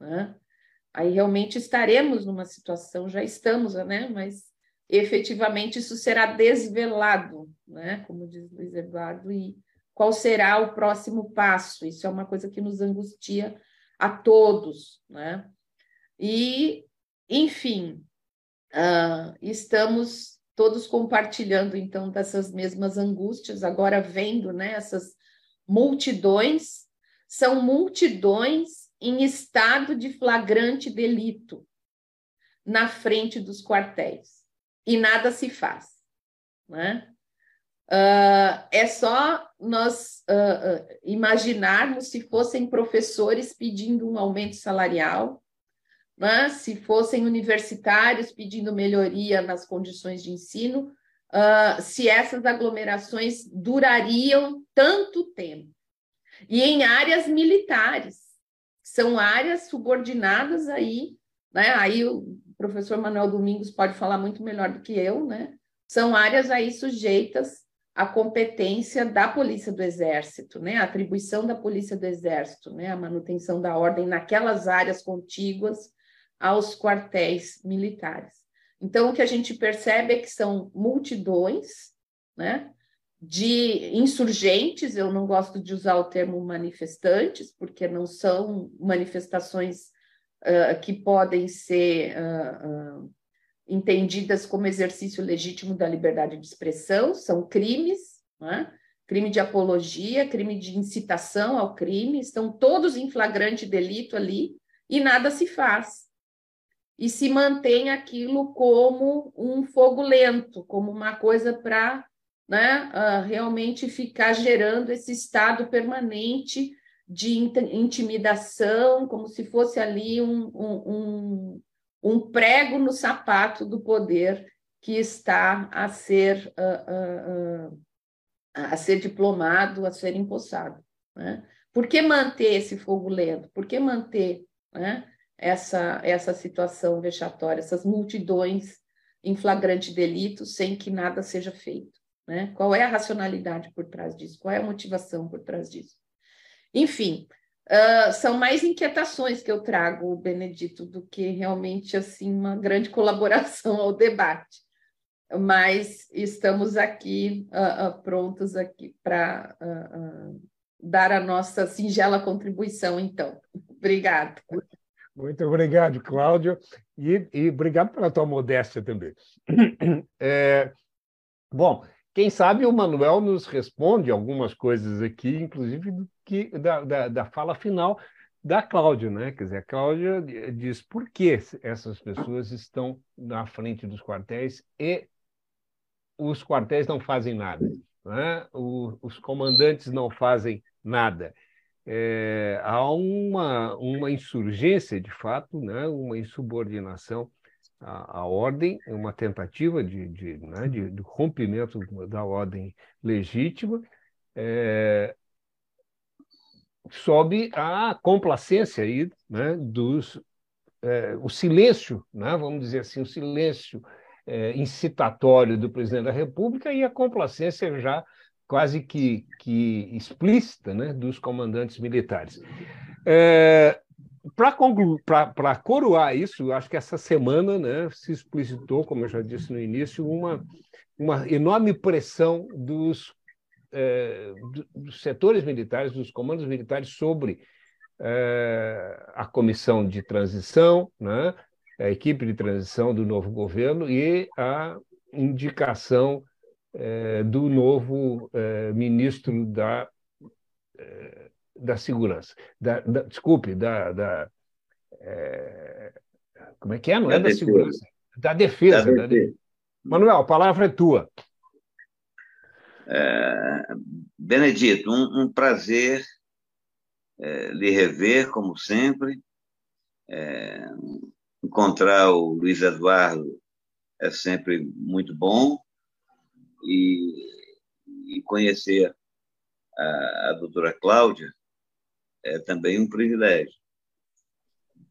Né? Aí realmente estaremos numa situação, já estamos, né? mas efetivamente isso será desvelado, né? como diz Luiz Eduardo, e qual será o próximo passo. Isso é uma coisa que nos angustia a todos. Né? E, enfim, uh, estamos todos compartilhando, então, dessas mesmas angústias, agora vendo né, essas multidões, são multidões em estado de flagrante delito na frente dos quartéis e nada se faz. Né? Uh, é só nós uh, imaginarmos se fossem professores pedindo um aumento salarial, né? se fossem universitários pedindo melhoria nas condições de ensino, se essas aglomerações durariam tanto tempo. E em áreas militares, são áreas subordinadas aí, né? aí o professor Manuel Domingos pode falar muito melhor do que eu, né? São áreas aí sujeitas à competência da Polícia do Exército, né? A atribuição da Polícia do Exército, né? A manutenção da ordem naquelas áreas contíguas aos quartéis militares. Então, o que a gente percebe é que são multidões, né? de insurgentes, eu não gosto de usar o termo manifestantes, porque não são manifestações uh, que podem ser uh, uh, entendidas como exercício legítimo da liberdade de expressão, são crimes, né? crime de apologia, crime de incitação ao crime, estão todos em flagrante delito ali e nada se faz. E se mantém aquilo como um fogo lento, como uma coisa para né, realmente ficar gerando esse estado permanente de intimidação, como se fosse ali um, um, um, prego no sapato do poder que está a ser, uh, uh, uh, a ser diplomado, a ser empossado. Né? Por que manter esse fogo lento? Por que manter né, essa, essa situação vexatória, essas multidões em flagrante delito sem que nada seja feito? Né? Qual é a racionalidade por trás disso? Qual é a motivação por trás disso? Enfim, uh, são mais inquietações que eu trago, Benedito, do que realmente assim uma grande colaboração ao debate. Mas estamos aqui uh, uh, prontos aqui para dar a nossa singela contribuição, então. Obrigada. Muito obrigado, Cláudio, e, e obrigado pela tua modéstia também. É, bom, quem sabe o Manuel nos responde algumas coisas aqui, inclusive do que, da, da, da fala final da Cláudia, né? Quer dizer, a Cláudia diz por que essas pessoas estão na frente dos quartéis e os quartéis não fazem nada, né? O, os comandantes não fazem nada. É, há uma, uma insurgência, de fato, né? uma insubordinação a, a ordem, uma tentativa de, de, né, de, de rompimento da ordem legítima, é, sob a complacência aí, né, dos é, o silêncio, né, vamos dizer assim, o silêncio é, incitatório do presidente da República e a complacência já quase que, que explícita né, dos comandantes militares. É, Para coroar isso, acho que essa semana né, se explicitou, como eu já disse no início, uma, uma enorme pressão dos, é, dos setores militares, dos comandos militares sobre é, a comissão de transição, né, a equipe de transição do novo governo e a indicação é, do novo é, ministro da, é, da Segurança. Da, da, desculpe, da. da é, como é que é? Não da é da defesa. segurança? Da defesa. Da defesa. Manuel, a palavra é tua. É, Benedito, um, um prazer é, lhe rever, como sempre. É, encontrar o Luiz Eduardo é sempre muito bom e, e conhecer a, a doutora Cláudia é também um privilégio.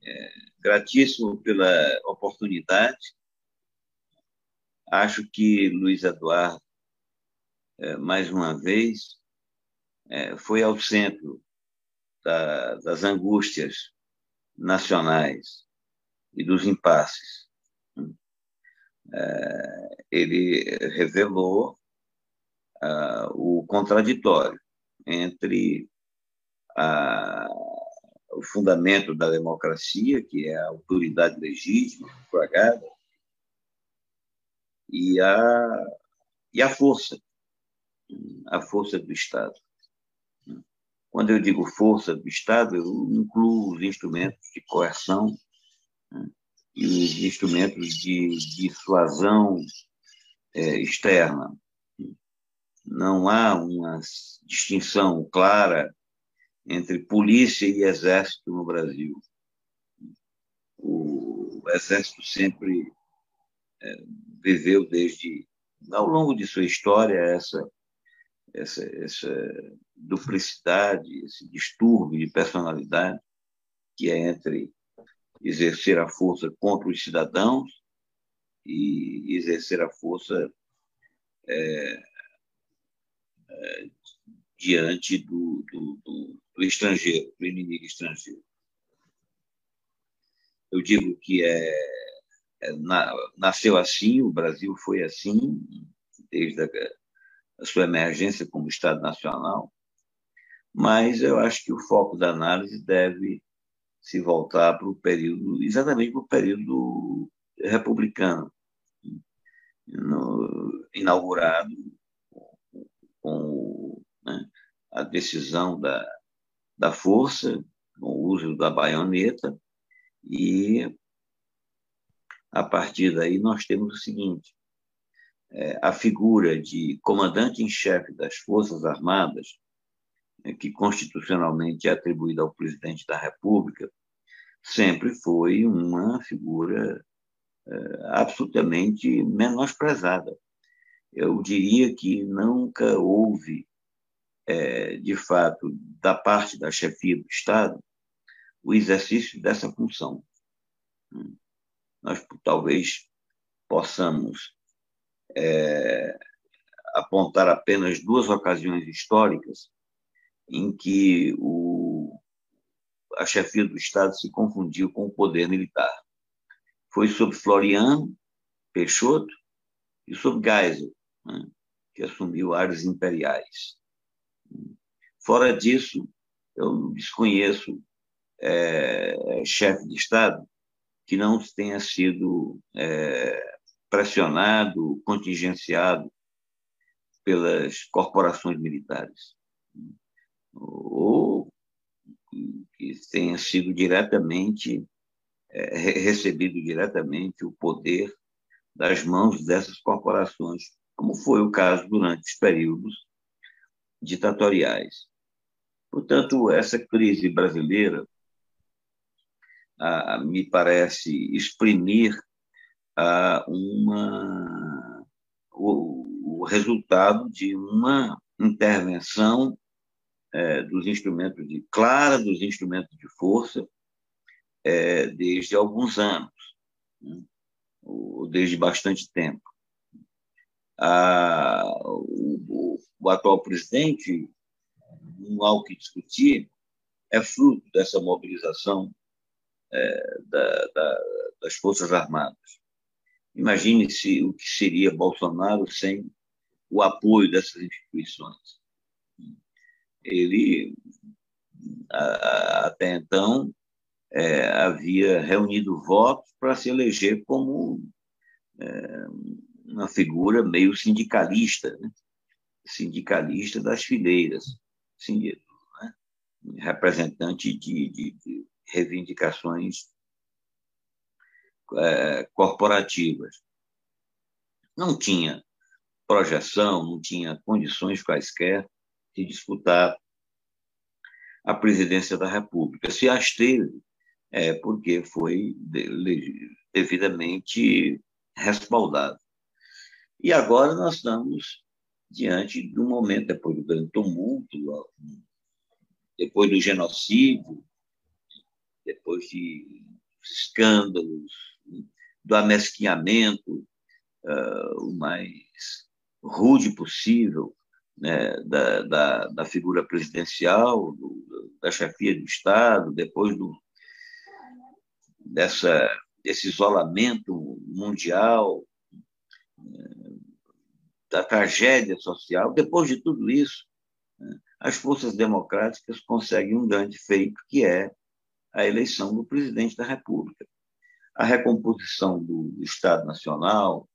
É, gratíssimo pela oportunidade. Acho que Luiz Eduardo, é, mais uma vez, é, foi ao centro da, das angústias nacionais e dos impasses. É, ele revelou uh, o contraditório entre a, o fundamento da democracia, que é a autoridade legítima, pagada, e a, e a força, a força do Estado. Quando eu digo força do Estado, eu incluo os instrumentos de coerção né, os instrumentos de dissuasão é, externa. Não há uma distinção clara entre polícia e exército no Brasil. O exército sempre é, viveu desde ao longo de sua história essa essa, essa duplicidade, esse distúrbio de personalidade que é entre exercer a força contra os cidadãos e exercer a força é, é, diante do, do, do, do, estrangeiro, do inimigo estrangeiro. Eu digo que é, é na, nasceu assim, o Brasil foi assim, desde a, a sua emergência como Estado Nacional, mas eu acho que o foco da análise deve se voltar para o período, exatamente para o período republicano, no, inaugurado com né, a decisão da, da força, com o uso da baioneta, e a partir daí nós temos o seguinte: é, a figura de comandante em chefe das Forças Armadas, que constitucionalmente é atribuída ao presidente da República, sempre foi uma figura é, absolutamente menosprezada. Eu diria que nunca houve, é, de fato, da parte da chefia do Estado, o exercício dessa função. Nós talvez possamos é, apontar apenas duas ocasiões históricas em que o, a chefia do Estado se confundiu com o poder militar. Foi sob Floriano Peixoto e sob Geisel, né, que assumiu áreas imperiais. Fora disso, eu desconheço é, chefe de Estado que não tenha sido é, pressionado, contingenciado pelas corporações militares, ou que tenha sido diretamente é, recebido diretamente o poder das mãos dessas corporações, como foi o caso durante os períodos ditatoriais. Portanto, essa crise brasileira me parece exprimir uma, o, o, resultado de uma intervenção é, dos instrumentos de clara dos instrumentos de força é, desde alguns anos, né? desde bastante tempo. A, o, o, atual presidente, não há o que discutir, é fruto dessa mobilização é, da, da, das Forças Armadas. Imagine-se o que seria Bolsonaro sem o apoio dessas instituições. Ele, até então, é, havia reunido votos para se eleger como é, uma figura meio sindicalista, né? sindicalista das fileiras, assim, né? representante de, de, de reivindicações é, corporativas. Não tinha projeção, não tinha condições quaisquer de disputar a presidência da República. Se as teve, é porque foi devidamente respaldado. E agora nós estamos diante de um momento, depois do grande tumulto, depois do genocídio, depois de escândalos, do amesquinhamento uh, o mais rude possível né, da, da, da, figura presidencial, do, da chefia do Estado, depois do, dessa, desse isolamento mundial, uh, da tragédia social, depois de tudo isso, né, as forças democráticas conseguem um grande feito, que é a eleição do presidente da República. A recomposição do Estado Nacional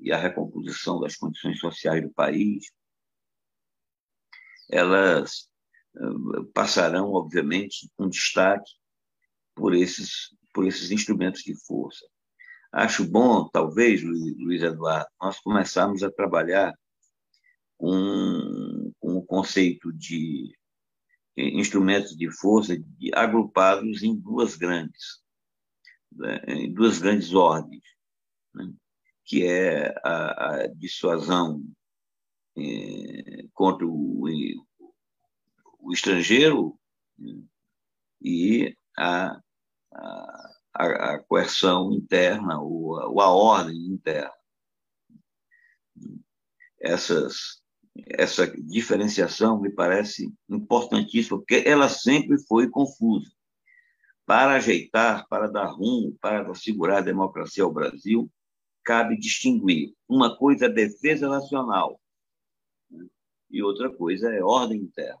e a recomposição das condições sociais do país, elas eh, passarão, obviamente, com destaque por esses, por esses instrumentos de força. Acho bom, talvez, Luiz Eduardo, nós começarmos a trabalhar com, com o conceito de instrumentos de força agrupados em duas grandes, né, em duas grandes ordens, né? que é a, a dissuasão contra o, o, estrangeiro e a, a, a, coerção interna ou a, ou a ordem interna. Essas essa diferenciação me parece importantíssima, porque ela sempre foi confusa. Para ajeitar, para dar rumo, para assegurar a democracia ao Brasil, cabe distinguir. Uma coisa é defesa nacional? E outra coisa é ordem interna.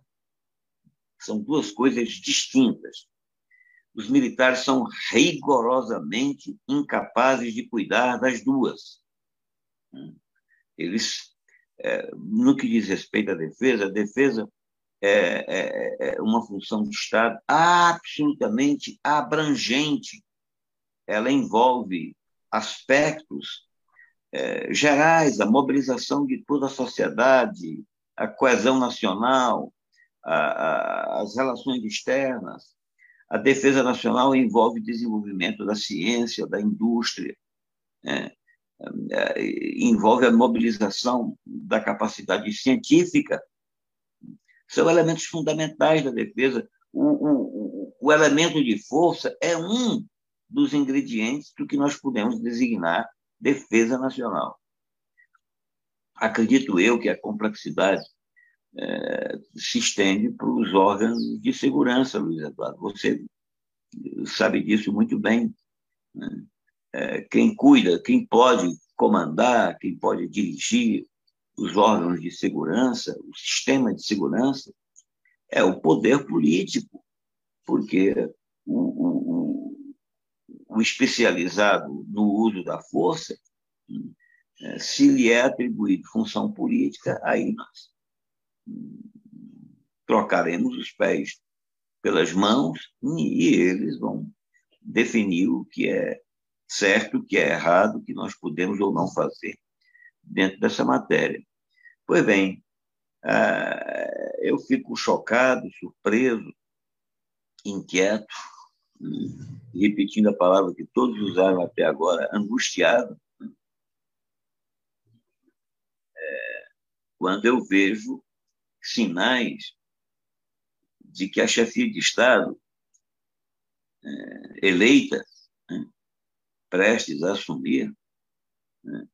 São duas coisas distintas. Os militares são rigorosamente incapazes de cuidar das duas. Eles é, no que diz respeito à defesa, a defesa é, é, é uma função de Estado absolutamente abrangente. Ela envolve aspectos gerais, a mobilização de toda a sociedade, a coesão nacional, a, a, as relações externas. A defesa nacional envolve desenvolvimento da ciência, da indústria, né? envolve a mobilização da capacidade científica, são elementos fundamentais da defesa. O, o, o elemento de força é um dos ingredientes do que nós podemos designar defesa nacional. Acredito eu que a complexidade é, se estende para os órgãos de segurança, Luiz Eduardo. Você sabe disso muito bem. Né? É, quem cuida, quem pode comandar, quem pode dirigir os órgãos de segurança, o sistema de segurança, é o poder político, porque o, o, o especializado no uso da força, é, se lhe é atribuído função política, aí nós trocaremos os pés pelas mãos e eles vão definir o que é certo, o que é errado, o que nós podemos ou não fazer dentro dessa matéria. Pois bem, ah, eu fico chocado, surpreso, inquieto, repetindo a palavra que todos usaram até agora, angustiado, é, quando eu vejo sinais de que a chefia de Estado é, eleitas, né, prestes a assumir, né,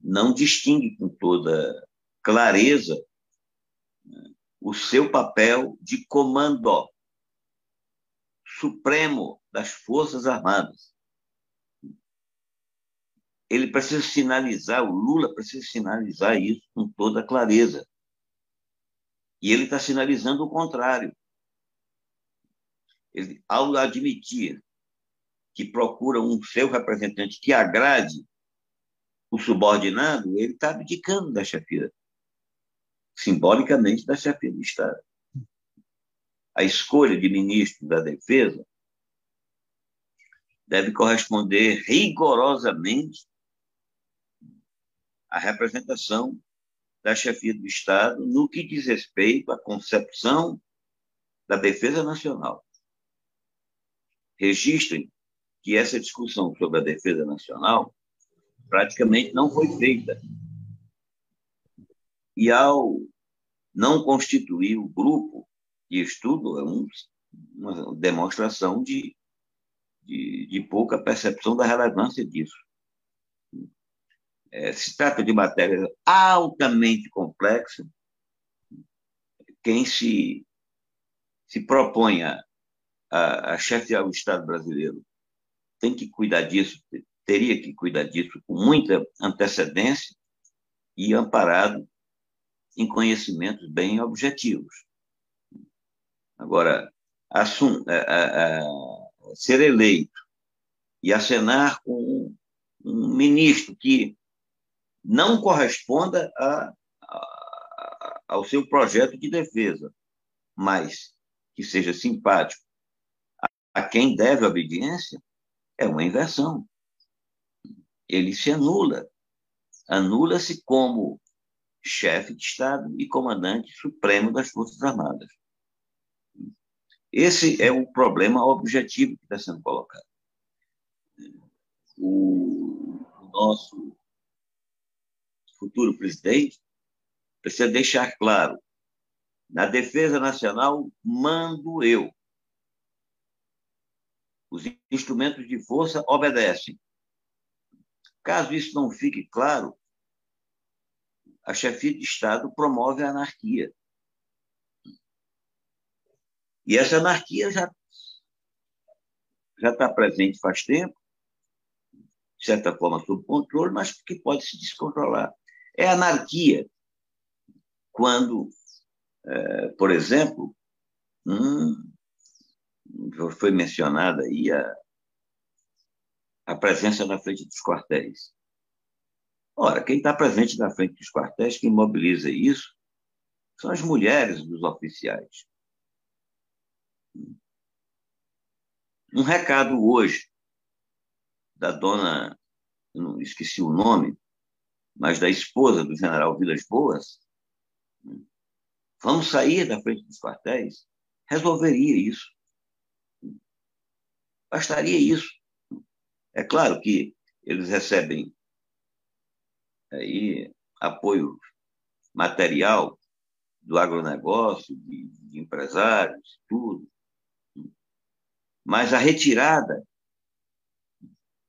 não distingue com toda clareza né, o seu papel de comando supremo das Forças Armadas. Ele precisa sinalizar, o Lula precisa sinalizar isso com toda clareza. E ele está sinalizando o contrário. Ele, ao admitir que procura um seu representante que agrade o subordinado, ele está abdicando da chefia, simbolicamente da chefia do Estado. A escolha de ministro da Defesa deve corresponder rigorosamente à representação da chefia do Estado no que diz respeito à concepção da defesa nacional. Registrem que essa discussão sobre a defesa nacional praticamente não foi feita. E ao não constituir o grupo de estudo, é um, uma demonstração de, de, de, pouca percepção da relevância disso. É, se trata de matéria altamente complexa. Quem se, se propõe a, a, a chefiar o Estado brasileiro tem que cuidar disso, teria que cuidar disso com muita antecedência e amparado em conhecimentos bem objetivos. Agora, assum, a, a, ser eleito e acenar com um, um ministro que não corresponda ao seu projeto de defesa, mas que seja simpático a quem deve obediência, é uma inversão. Ele se anula. Anula-se como chefe de Estado e comandante supremo das Forças Armadas. Esse é o problema objetivo que está sendo colocado. O nosso futuro presidente precisa deixar claro: na defesa nacional, mando eu. Os instrumentos de força obedecem. Caso isso não fique claro, a chefia de Estado promove a anarquia. E essa anarquia já já está presente faz tempo, de certa forma sob controle, mas que pode se descontrolar. É anarquia quando, é, por exemplo, um, foi mencionada aí a, a presença na frente dos quartéis. Ora, quem está presente na frente dos quartéis, quem mobiliza isso, são as mulheres dos oficiais. Um recado hoje da dona, não esqueci o nome, mas da esposa do general Vilas Boas, vamos sair da frente dos quartéis, resolveria isso. Bastaria isso. É claro que eles recebem aí apoio material do agronegócio, de, de empresários, tudo. Mas a retirada,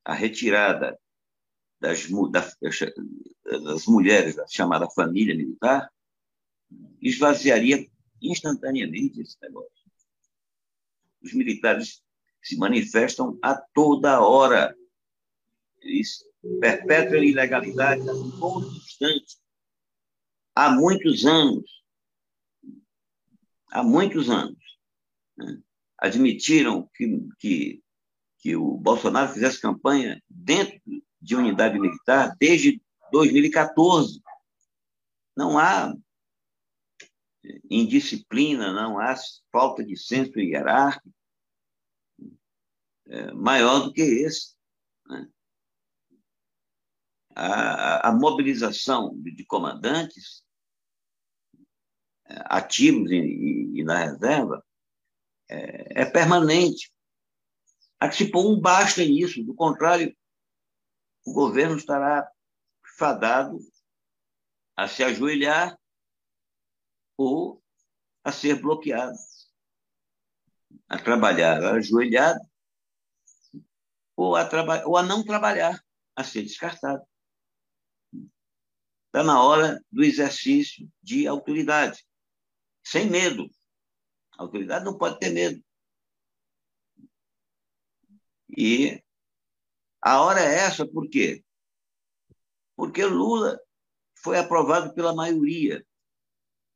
a retirada das, das mulheres da chamada família militar esvaziaria instantaneamente esse negócio. Os militares se manifestam a toda hora. Eles a ilegalidade a todo instante. Há muitos anos. Há muitos anos. Né? Admitiram que, que, que o Bolsonaro fizesse campanha dentro de unidade militar desde 2014. Não há indisciplina, não há falta de senso hierárquico é, maior do que esse. Né? A, a, mobilização de, comandantes é, ativos e, e, e, na reserva é, é permanente. Há que se pôr um basta nisso, do contrário, o governo estará fadado a se ajoelhar ou a ser bloqueado, a trabalhar ajoelhado ou a, ou a não trabalhar, a ser descartado. Está na hora do exercício de autoridade, sem medo. A autoridade não pode ter medo. E a hora é essa, por quê? Porque Lula foi aprovado pela maioria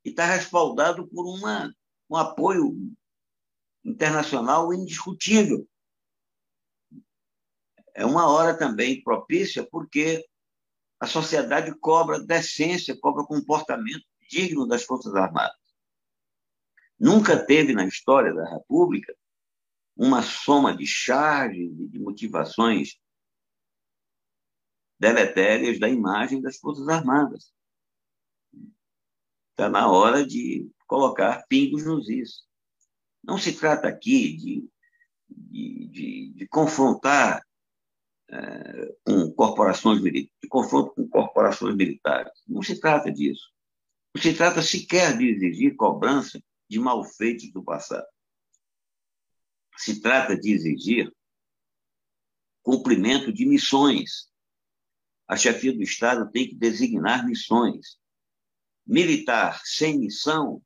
e está respaldado por uma, um apoio internacional indiscutível. É uma hora também propícia porque a sociedade cobra decência, cobra comportamento digno das Forças Armadas. Nunca teve na história da República uma soma de charges de motivações deletérias da imagem das Forças Armadas. Está na hora de colocar pingos nos is. Não se trata aqui de, de, de, de confrontar é, com corporações de confronto com corporações militares. Não se trata disso. Não se trata sequer de exigir cobrança de malfeitos do passado. Se trata de exigir cumprimento de missões. A chefia do Estado tem que designar missões. Militar sem missão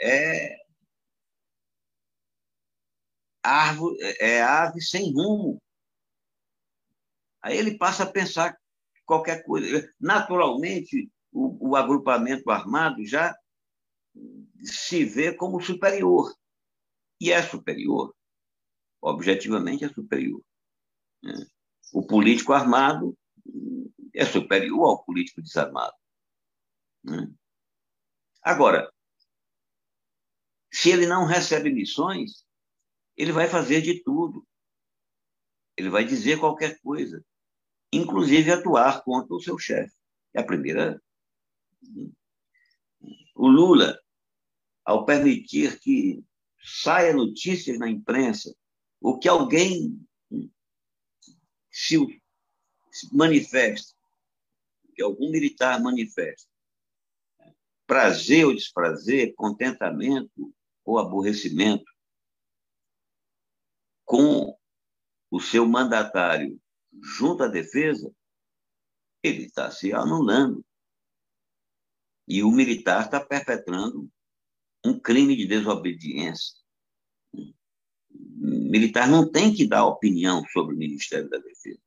é árvore, é ave sem rumo. Aí ele passa a pensar qualquer coisa. Naturalmente, o, o agrupamento armado já se vê como superior. E é superior. Objetivamente é superior. Né? O político armado é superior ao político desarmado. Né? Agora, se ele não recebe missões, ele vai fazer de tudo. Ele vai dizer qualquer coisa inclusive atuar contra o seu chefe. É a primeira. O Lula, ao permitir que saia notícias na imprensa, ou que alguém se manifeste, que algum militar manifeste, prazer ou desprazer, contentamento ou aborrecimento com o seu mandatário junto à defesa, ele está se anulando. E o militar está perpetrando um crime de desobediência. Militar não tem que dar opinião sobre o Ministério da Defesa.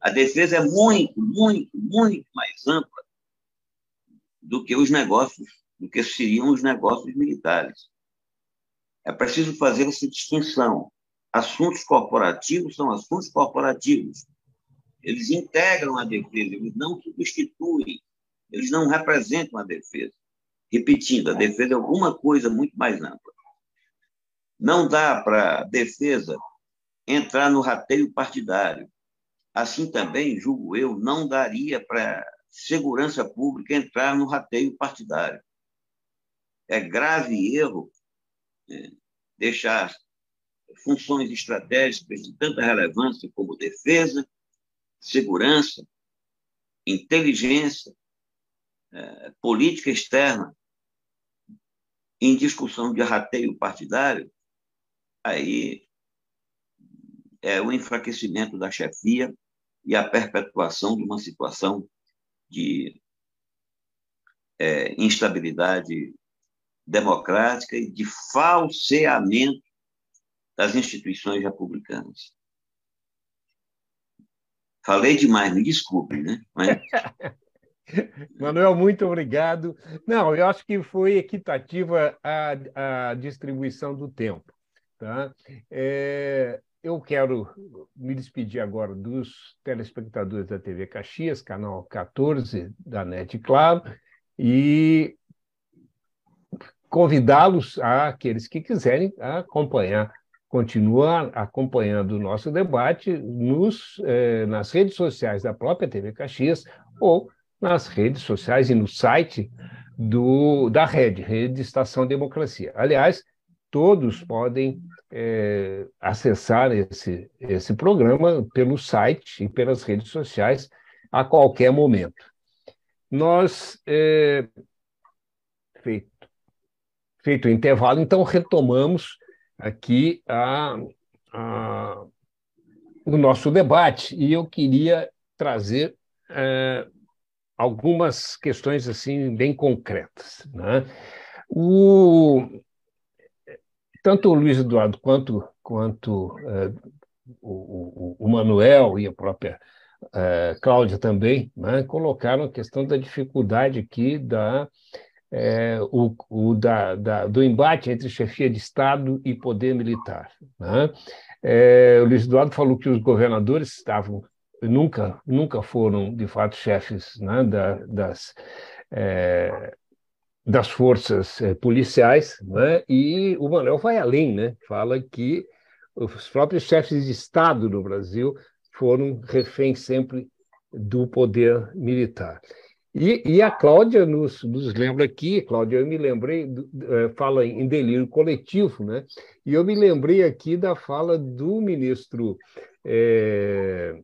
A defesa é muito, muito, muito mais ampla do que os negócios, do que seriam os negócios militares. É preciso fazer essa distinção. Assuntos corporativos são assuntos corporativos. Eles integram a defesa, eles não substituem, eles não representam a defesa. Repetindo, a defesa é alguma coisa muito mais ampla. Não dá para a defesa entrar no rateio partidário. Assim também, julgo eu, não daria para segurança pública entrar no rateio partidário. É grave erro é, deixar funções estratégicas de tanta relevância como defesa, segurança, inteligência, é, política externa, em discussão de rateio partidário, aí é o enfraquecimento da chefia e a perpetuação de uma situação de é, instabilidade democrática e de falseamento das instituições republicanas. Falei demais, me desculpe, né? Mas... Manuel, muito obrigado. Não, eu acho que foi equitativa a, a distribuição do tempo. Tá? É, eu quero me despedir agora dos telespectadores da TV Caxias, canal 14 da NET Claro, e convidá-los, aqueles que quiserem, a acompanhar continua acompanhando o nosso debate nos, eh, nas redes sociais da própria TV Caxias ou nas redes sociais e no site do, da rede, Rede Estação Democracia. Aliás, todos podem eh, acessar esse, esse programa pelo site e pelas redes sociais a qualquer momento. Nós, eh, feito, feito o intervalo, então retomamos aqui a, a, o nosso debate e eu queria trazer é, algumas questões assim bem concretas. Né? O, tanto o Luiz Eduardo quanto, quanto é, o, o, Manuel e a própria é, Cláudia também né, colocaram a questão da dificuldade aqui da, é, o, o da, da, do embate entre chefia de Estado e poder militar. Né? É, o Luiz Eduardo falou que os governadores estavam nunca nunca foram de fato chefes né, da, das das forças é, policiais, né? e o Manuel vai além, né? fala que os próprios chefes de Estado no Brasil foram reféns sempre do poder militar. E, e a Cláudia nos, nos, lembra aqui, Cláudia, eu me lembrei, é, fala em delírio coletivo, né? e eu me lembrei aqui da fala do ministro é,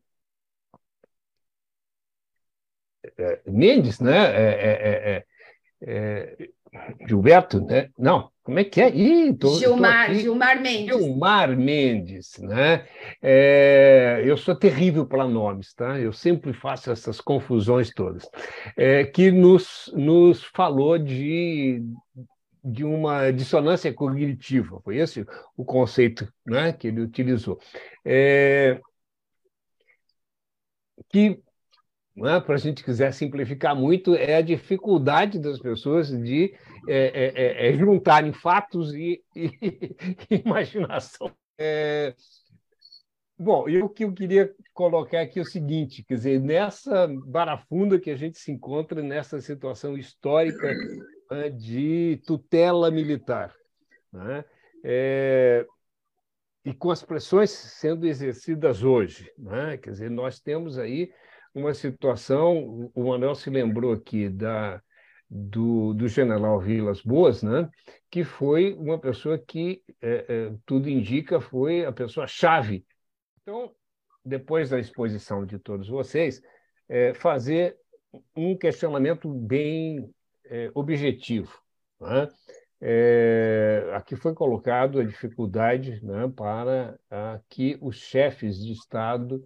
é, Mendes, né? É, é, Gilberto, né? Não, como é que é? Ih, tô, Gilmar, tô Gilmar Mendes. Gilmar Mendes, né? É, eu sou terrível para nomes, tá? Eu sempre faço essas confusões todas. É, que nos, nos falou de, de uma dissonância cognitiva, foi esse o conceito né, que ele utilizou. É, que né, para a gente quiser simplificar muito, é a dificuldade das pessoas de é, é, é, é juntarem fatos e, e, imaginação. É, bom, e o que eu queria colocar aqui é o seguinte, quer dizer, nessa barafunda que a gente se encontra, nessa situação histórica né, de tutela militar, né, é, e com as pressões sendo exercidas hoje, né, quer dizer, nós temos aí uma situação, o Manuel se lembrou aqui da, do, do general Vilas Boas, né? que foi uma pessoa que, é, é, tudo indica, foi a pessoa-chave. Então, depois da exposição de todos vocês, é, fazer um questionamento bem é, objetivo. Né? É, aqui foi colocado a dificuldade né, para a, que os chefes de Estado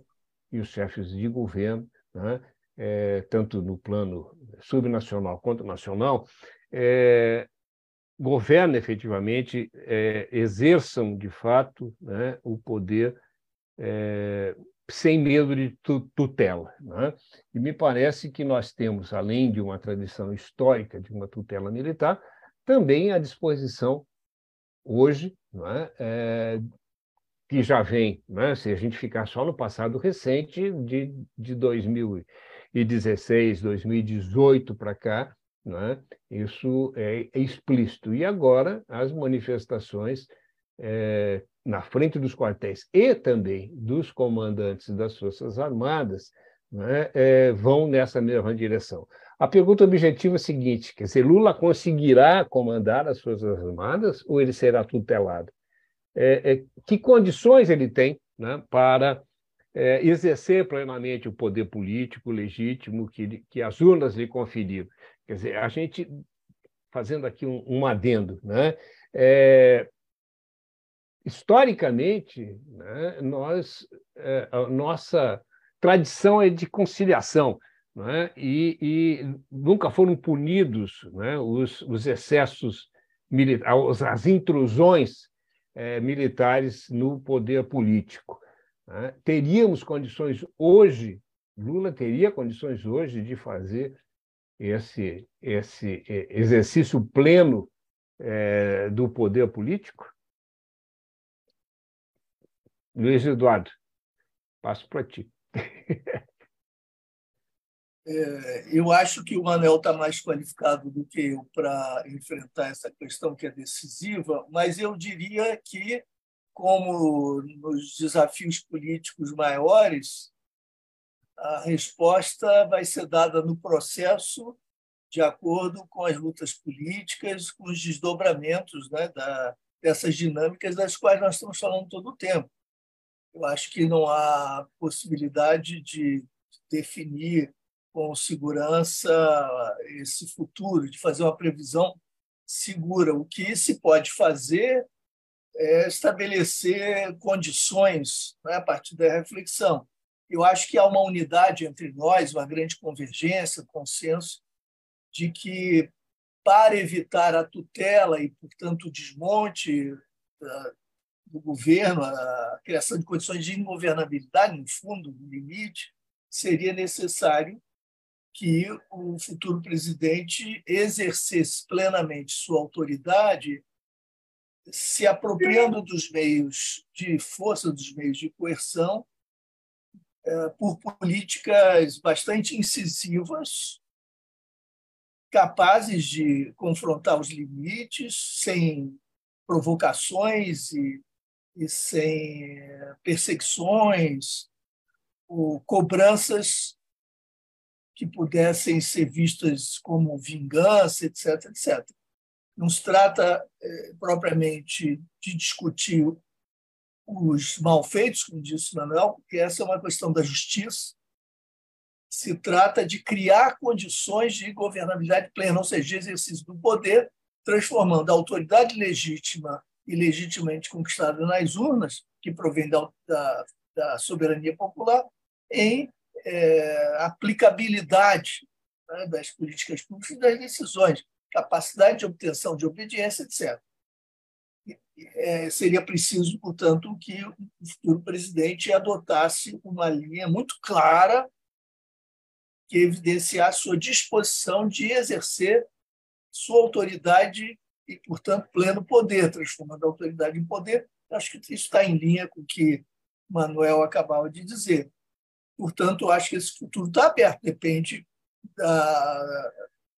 e os chefes de governo né, é, tanto no plano subnacional quanto nacional, é, efetivamente, é, exerçam de fato né, o poder é, sem medo de tutela. Né? E me parece que nós temos, além de uma tradição histórica de uma tutela militar, também à disposição hoje é? Que já vem, né? se a gente ficar só no passado recente, de, de 2016, 2018 para cá, né? isso é, é, explícito. E agora as manifestações é, na frente dos quartéis e também dos comandantes das Forças Armadas né? é, vão nessa mesma direção. A pergunta objetiva é a seguinte: quer dizer, Lula conseguirá comandar as Forças Armadas ou ele será tutelado? É, é, que condições ele tem né, para é, exercer plenamente o poder político legítimo que, que as urnas lhe conferiram. Quer dizer, a gente, fazendo aqui um, um adendo, né, é, historicamente, né, nós, é, a nossa tradição é de conciliação. Né, e, e, nunca foram punidos né, os, os excessos militares, as intrusões é, militares no poder político. Né? Teríamos condições hoje, Lula teria condições hoje de fazer esse, esse é, exercício pleno é, do poder político? Luiz Eduardo, passo para ti. É, eu acho que o Manel está mais qualificado do que eu para enfrentar essa questão que é decisiva, mas eu diria que, como nos desafios políticos maiores, a resposta vai ser dada no processo, de acordo com as lutas políticas, com os desdobramentos né, da, dessas dinâmicas das quais nós estamos falando todo o tempo. Eu acho que não há possibilidade de definir com segurança esse futuro, de fazer uma previsão segura. O que se pode fazer é estabelecer condições né, a partir da reflexão. Eu acho que há uma unidade entre nós, uma grande convergência, consenso, de que para evitar a tutela e, portanto, o desmonte do governo, a criação de condições de ingovernabilidade, no fundo, no limite, seria necessário que o futuro presidente exercesse plenamente sua autoridade, se apropriando dos meios de força, dos meios de coerção, eh, por políticas bastante incisivas, capazes de confrontar os limites sem provocações e, e sem perseguições ou cobranças que pudessem ser vistas como vingança, etc, etc. Não se trata eh, propriamente de discutir os malfeitos, como disse Manuel, porque essa é uma questão da justiça. Se trata de criar condições de governabilidade plena, ou seja, de exercício do poder, transformando a autoridade legítima e legitimamente conquistada nas urnas, que provém da, da, da soberania popular, em é, aplicabilidade né, das políticas públicas e das decisões, capacidade de obtenção de obediência, etc. É, seria preciso, portanto, que o futuro presidente adotasse uma linha muito clara que evidenciasse sua disposição de exercer sua autoridade e, portanto, pleno poder, transformando a autoridade em poder. Acho que isso está em linha com o que Manuel acabava de dizer. Portanto, acho que esse futuro está aberto, depende da,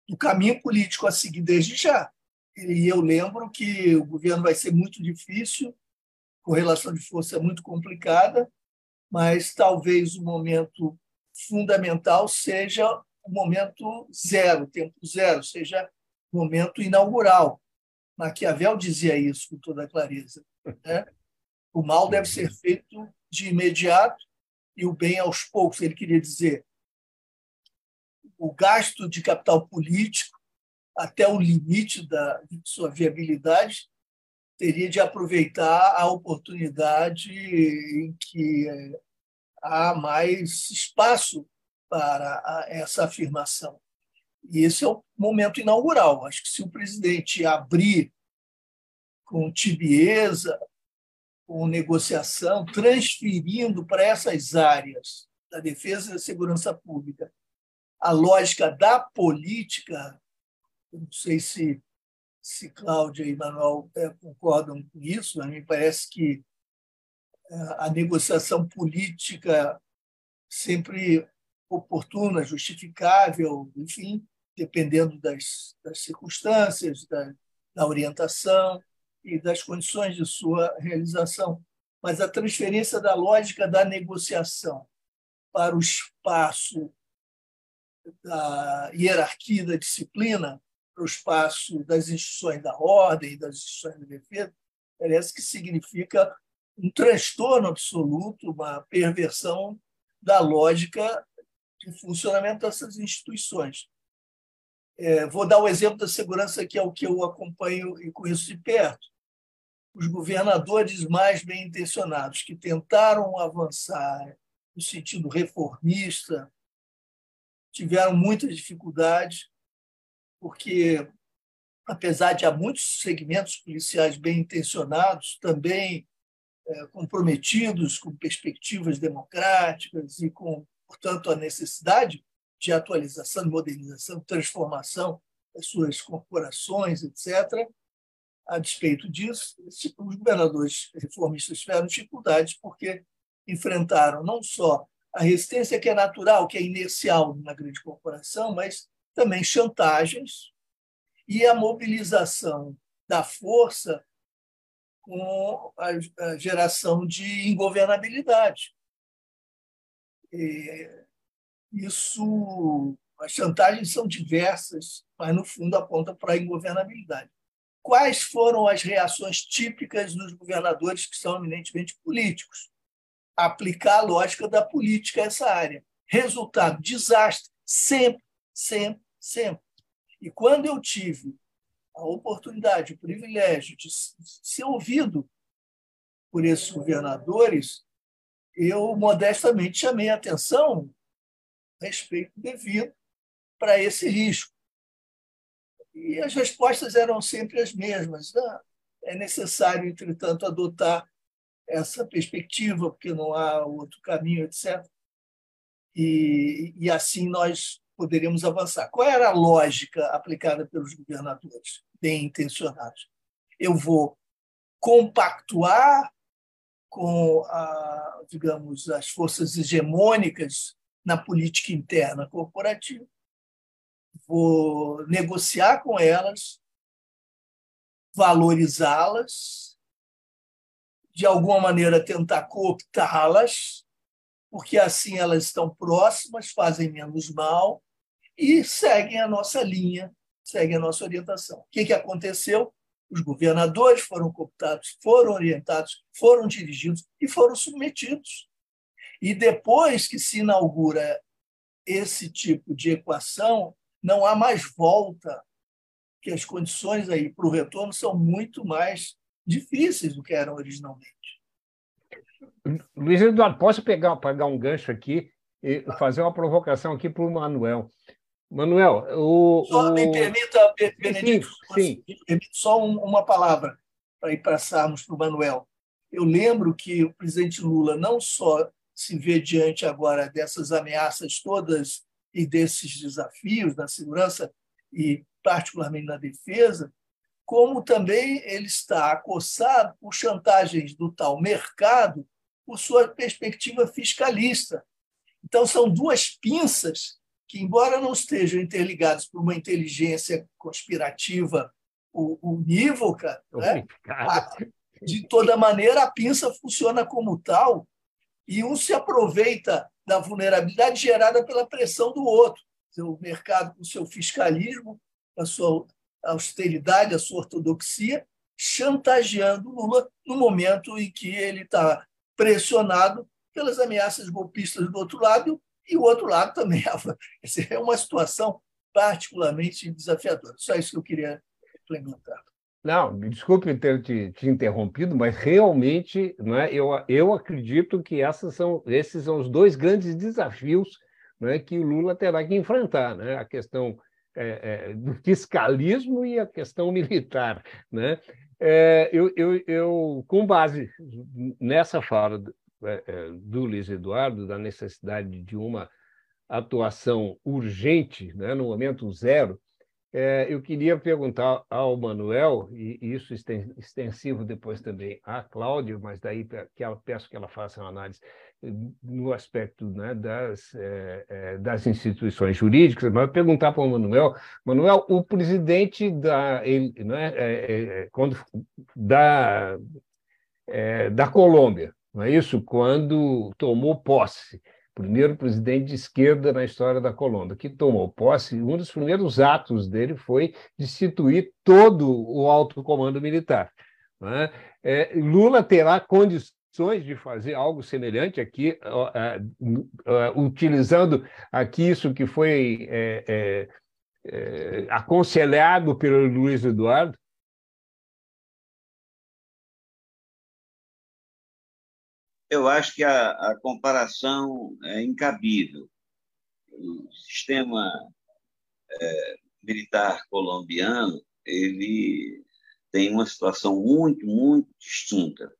do caminho político a seguir desde já. E eu lembro que o governo vai ser muito difícil, correlação de força é muito complicada, mas talvez o momento fundamental seja o momento zero, tempo zero, seja o momento inaugural. Maquiavel dizia isso com toda clareza. Né? O mal deve ser feito de imediato e o bem aos poucos. Ele queria dizer o gasto de capital político até o limite da sua viabilidade teria de aproveitar a oportunidade em que eh, há mais espaço para essa afirmação. E esse é o momento inaugural. Acho que se o presidente abrir com tibieza, com negociação, transferindo para essas áreas da defesa e da segurança pública a lógica da política, não sei se, se Cláudia e Manuel é, concordam com isso, mas me parece que é, a negociação política sempre oportuna, justificável, enfim, dependendo das, das circunstâncias, da, da orientação, e das condições de sua realização, mas a transferência da lógica da negociação para o espaço da hierarquia da disciplina, para o espaço das instituições da ordem das instituições da defesa, parece que significa um transtorno absoluto, uma perversão da lógica de funcionamento dessas instituições. É, vou dar o exemplo da segurança, que é o que eu acompanho e conheço de perto os governadores mais bem intencionados que tentaram avançar no sentido reformista tiveram muitas dificuldades, porque, apesar de há muitos segmentos policiais bem intencionados, também é, comprometidos com perspectivas democráticas e com, portanto, a necessidade de atualização, modernização, transformação das suas corporações, etc., a despeito disso, os governadores reformistas tiveram dificuldades porque enfrentaram não só a resistência que é natural, que é inercial numa grande corporação, mas também chantagens e a mobilização da força com a geração de ingovernabilidade. Isso, as chantagens são diversas, mas no fundo aponta para a ingovernabilidade. Quais foram as reações típicas dos governadores que são eminentemente políticos? Aplicar a lógica da política a essa área. Resultado: desastre. Sempre, sempre, sempre. E quando eu tive a oportunidade, o privilégio de ser ouvido por esses governadores, eu modestamente chamei a atenção respeito devido para esse risco. E as respostas eram sempre as mesmas. Né? É necessário, entretanto, adotar essa perspectiva, porque não há outro caminho, etc. E, e assim nós poderíamos avançar. Qual era a lógica aplicada pelos governadores, bem intencionados? Eu vou compactuar com, a, digamos, as forças hegemônicas na política interna corporativa, vou negociar com elas, valorizá-las, de alguma maneira tentar cooptá-las, porque assim elas estão próximas, fazem menos mal e seguem a nossa linha, seguem a nossa orientação. O que, que aconteceu? Os governadores foram cooptados, foram orientados, foram dirigidos e foram submetidos. E depois que se inaugura esse tipo de equação, não há mais volta, que as condições aí para o retorno são muito mais difíceis do que eram originalmente. Luiz Eduardo, posso pegar, pegar um gancho aqui e fazer uma provocação aqui para o Manuel. Manuel, o. Só o... me permita, Benedito, sim, sim. Permita só uma palavra para ir passarmos para o Manuel. Eu lembro que o presidente Lula não só se vê diante agora dessas ameaças todas e desses desafios na segurança e particularmente na defesa, como também ele está acossado por chantagens do tal mercado por sua perspectiva fiscalista. Então, são duas pinças que, embora não estejam interligadas por uma inteligência conspirativa unívoca, né, de toda maneira, a pinça funciona como tal e um se aproveita da vulnerabilidade gerada pela pressão do outro. O mercado, com seu fiscalismo, a sua austeridade, a sua ortodoxia, chantageando Lula no momento em que ele está pressionado pelas ameaças golpistas do outro lado e o outro lado também. É uma situação particularmente desafiadora. Só isso que eu queria implementar. Não, desculpe ter te, te, interrompido, mas realmente não é, eu, eu acredito que são, esses são os dois grandes desafios não é, que o Lula terá que enfrentar, né? a questão é, é, do fiscalismo e a questão militar. Né? É, eu, eu, eu, com base nessa fala do, é, é, do Luiz Eduardo, da necessidade de uma atuação urgente, né, no momento zero, é, eu queria perguntar ao Manuel, e isso extensivo depois também a Cláudia, mas daí que ela, peço que ela faça uma análise eh, no aspecto né, das, é, é, das instituições jurídicas, mas perguntar para o Manuel, Manuel, o presidente da, ele, né, é, quando, da, da Colômbia, não é isso? Quando tomou posse, primeiro presidente de esquerda na história da Colômbia, que tomou posse, um dos primeiros atos dele foi destituir todo o alto comando militar. É? É, Lula terá condições de fazer algo semelhante aqui, utilizando aqui isso que foi é, aconselhado pelo Luiz Eduardo, eu acho que a, a comparação é incabível. O sistema é, militar colombiano ele tem uma situação muito, muito distinta.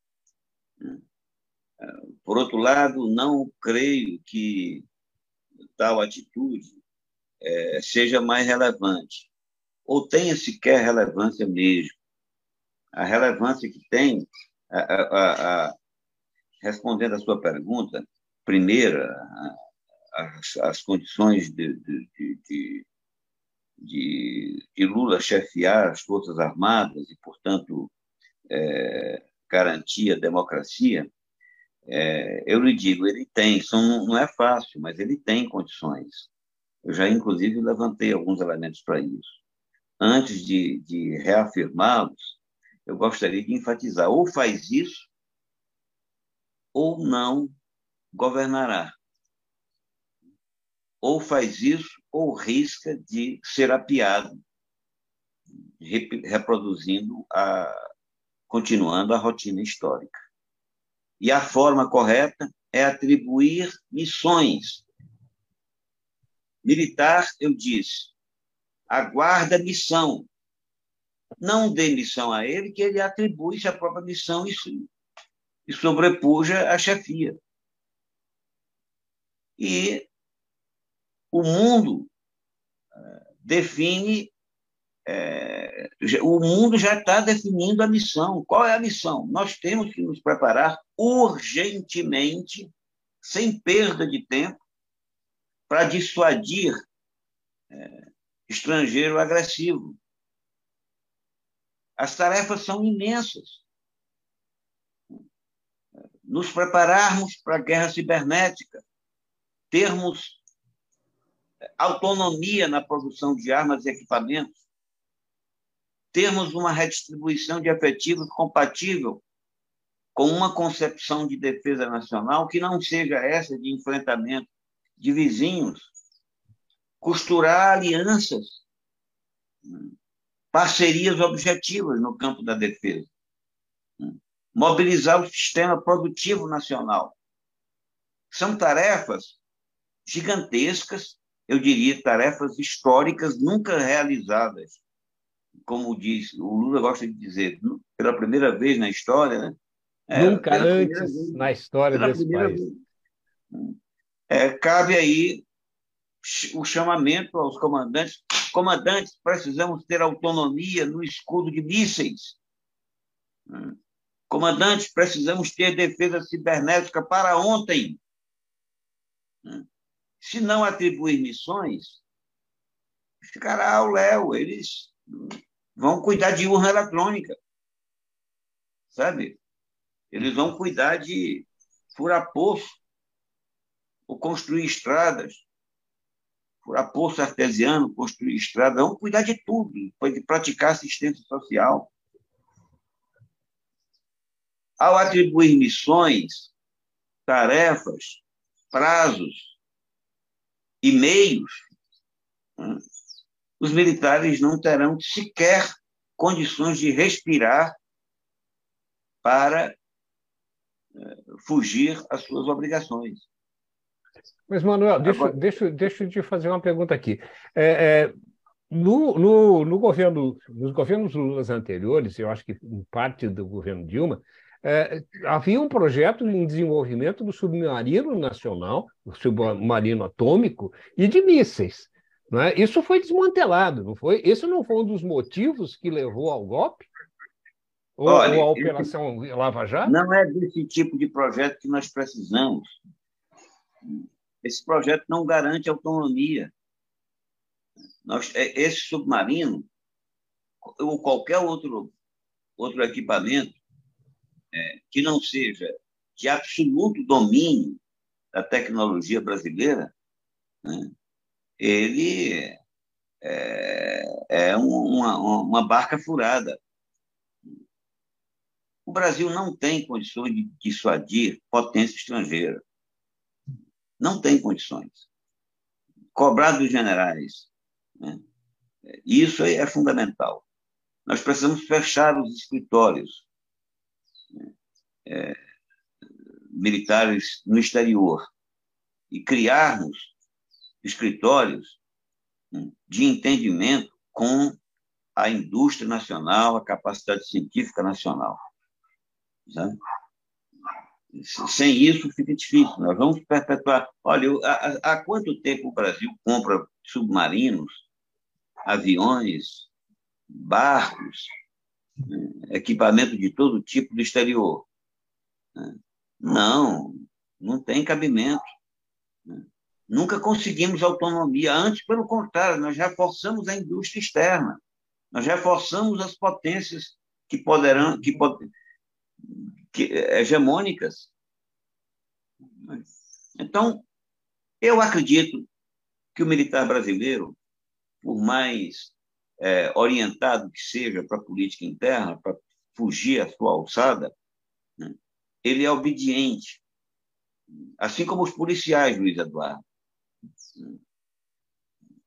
Por outro lado, não creio que tal atitude é, seja mais relevante, ou tenha sequer relevância mesmo. A relevância que tem, a, a, a, respondendo à sua pergunta, primeira, as, as condições de, de, de, de, de Lula chefiar as Forças Armadas e, portanto, é, garantir a democracia, é, eu lhe digo, ele tem, são, não é fácil, mas ele tem condições. Eu já, inclusive, levantei alguns elementos para isso. Antes de, de reafirmá-los, eu gostaria de enfatizar: ou faz isso, ou não governará. Ou faz isso, ou risca de ser apiado, reproduzindo a continuando a rotina histórica. E a forma correta é atribuir missões. Militar, eu disse, aguarda missão. Não dê missão a ele, que ele atribui a própria missão e, e sobrepuja a chefia. E o mundo eh, define é, o mundo já está definindo a missão. Qual é a missão? Nós temos que nos preparar urgentemente, sem perda de tempo, para dissuadir é, estrangeiro agressivo. As tarefas são imensas. Nos prepararmos para a guerra cibernética, termos autonomia na produção de armas e equipamentos, termos uma redistribuição de efetivos compatível com uma concepção de defesa nacional que não seja essa de enfrentamento de vizinhos, costurar alianças, parcerias objetivas no campo da defesa, mobilizar o sistema produtivo nacional. São tarefas gigantescas, eu diria, tarefas históricas nunca realizadas como diz, o Lula gosta de dizer, pela primeira vez na história, né? É, Nunca antes vez, na história desse país. É, cabe aí o chamamento aos comandantes. Comandantes, precisamos ter autonomia no escudo de mísseis. Comandantes, precisamos ter defesa cibernética para ontem. Se não atribuir missões, ficará ao léu. Eles vão cuidar de urna eletrônica, sabe? Eles vão cuidar de furar poço, ou construir estradas, furar poço artesiano, construir estradas, vão cuidar de tudo, de praticar assistência social. Ao atribuir missões, tarefas, prazos e meios, né, os militares não terão sequer condições de respirar para eh, fugir às suas obrigações. Mas, Manuel, deixa, Agora... deixa, deixa eu te fazer uma pergunta aqui. É, é, no, no, no, governo, nos governos Lula anteriores, eu acho que em parte do governo Dilma, é, havia um projeto em desenvolvimento do submarino nacional, o submarino atômico, e de mísseis. Né? Isso foi desmantelado, não foi? Esse não foi um dos motivos que levou ao golpe? Ou, Olha, ou a Operação Lava Jato? Não é desse tipo de projeto que nós precisamos. Esse projeto não garante autonomia. Nós, é, esse submarino, ou qualquer outro, outro equipamento é, que não seja de absoluto domínio da tecnologia brasileira, né, ele é, é uma, uma barca furada. O Brasil não tem condições de dissuadir potência estrangeira. Não tem condições. Cobrar dos generais. Né? Isso é fundamental. Nós precisamos fechar os escritórios? É, militares no exterior e criarmos escritórios hum, de entendimento com a indústria nacional, a capacidade científica nacional. Sabe? Sem isso fica difícil. Nós vamos perpetuar. Olha, há, há quanto tempo o Brasil compra submarinos, aviões, barcos, equipamento de todo tipo do exterior? Não, não tem cabimento. Nunca conseguimos autonomia. Antes, pelo contrário, nós reforçamos a indústria externa. Nós reforçamos as potências que poderão, que, que hegemônicas. Então, eu acredito que o militar brasileiro, por mais é, orientado que seja para a política interna, para fugir à sua alçada, né, ele é obediente. Assim como os policiais, Luiz Eduardo.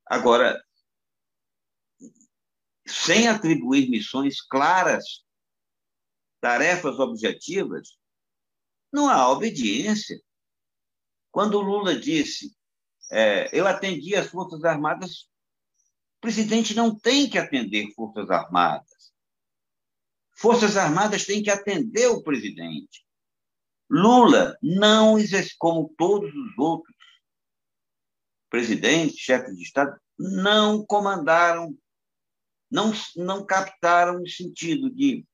Agora, sem atribuir missões claras, tarefas objetivas, Não há obediência. Quando Lula disse, é, eu atendi as Forças Armadas, o presidente não tem que atender Forças Armadas. Forças Armadas têm que atender o presidente. Lula não, como todos os outros presidentes, chefes de Estado, não comandaram, não, não captaram o sentido de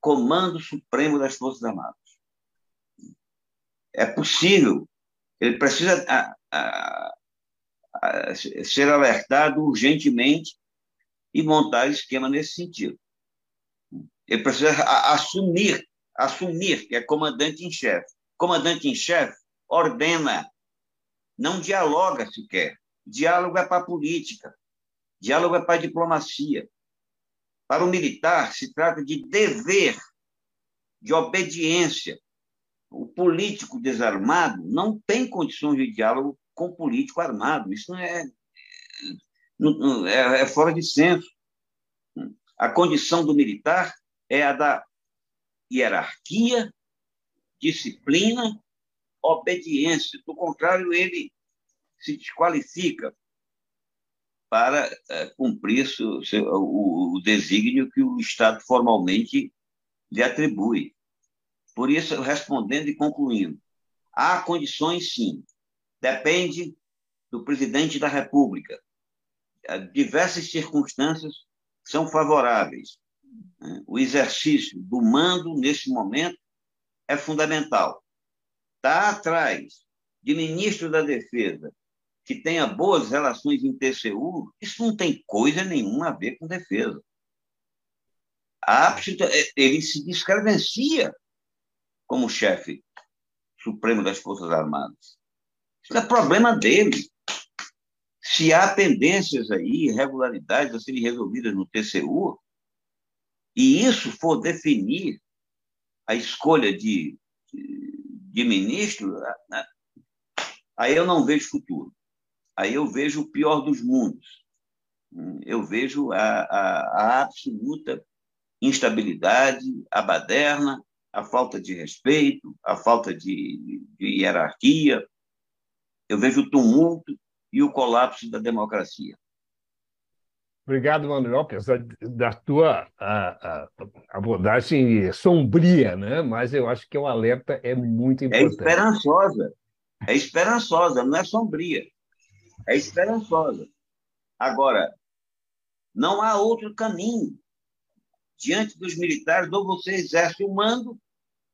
comando supremo das Forças Armadas. É possível, ele precisa a, ser alertado urgentemente e montar esquema nesse sentido. Ele precisa assumir, assumir que é comandante em chefe. Comandante em chefe ordena, não dialoga sequer. Diálogo é para política, diálogo é para diplomacia. Para o militar, se trata de dever, de obediência. O político desarmado não tem condições de diálogo com político armado. Isso não é, não, é, é fora de senso. A condição do militar é a da hierarquia, disciplina, obediência. Do contrário, ele se desqualifica para é, cumprir seu, seu, o, o desígnio que o Estado formalmente lhe atribui. Por isso, respondendo e concluindo, há condições, sim. Depende do presidente da República. Diversas circunstâncias são favoráveis. Né? O exercício do mando, nesse momento, é fundamental. Está atrás de ministro da Defesa que tenha boas relações em TCU, isso não tem coisa nenhuma a ver com defesa. Ele se descredencia como chefe supremo das Forças Armadas. Isso é problema dele. Se há pendências aí, irregularidades a serem resolvidas no TCU, e isso for definir a escolha de, de, ministro, aí eu não vejo futuro aí eu vejo o pior dos mundos. Eu vejo a, a, a absoluta instabilidade, a baderna, a falta de respeito, a falta de, de hierarquia. Eu vejo o tumulto e o colapso da democracia. Obrigado, Manuel, apesar da tua a, a abordagem sombria, né? mas eu acho que o alerta é muito é importante. É esperançosa, é esperançosa, não é sombria é esperançosa. Agora, não há outro caminho. Diante dos militares, ou você exerce o mando,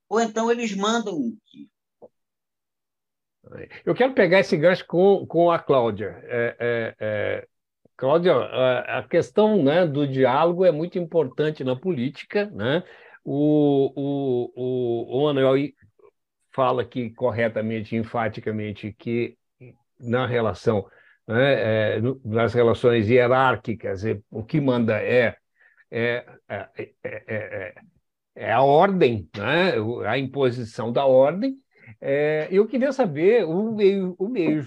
ou então eles mandam. Eu quero pegar esse gancho com, com a Cláudia. É, é, é, Cláudia, a, questão né, do diálogo é muito importante na política. Né? O, o, o, o Manuel fala aqui corretamente, enfaticamente, que na relação né, é, nas relações hierárquicas, o que manda é, é, é, é, é a ordem, né, a imposição da ordem. Eu queria saber, o meio, o meio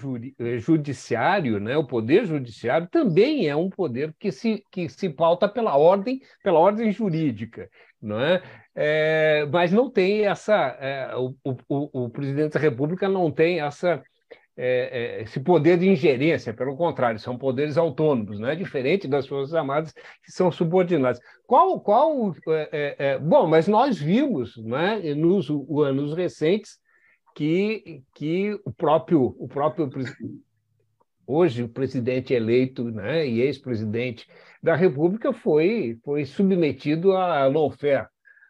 judiciário, né, o poder judiciário, também é um poder que se, que se pauta pela ordem, pela ordem jurídica. Não é? é mas não tem essa. o, o, o presidente da República não tem essa é, é, esse poder de ingerência, pelo contrário, são poderes autônomos, né? diferente das Forças Armadas, que são subordinadas. Qual. qual é, é, é bom, mas nós vimos né, nos anos recentes que, que o próprio. O próprio hoje o presidente eleito né, e ex-presidente da República foi, foi submetido a lawfare,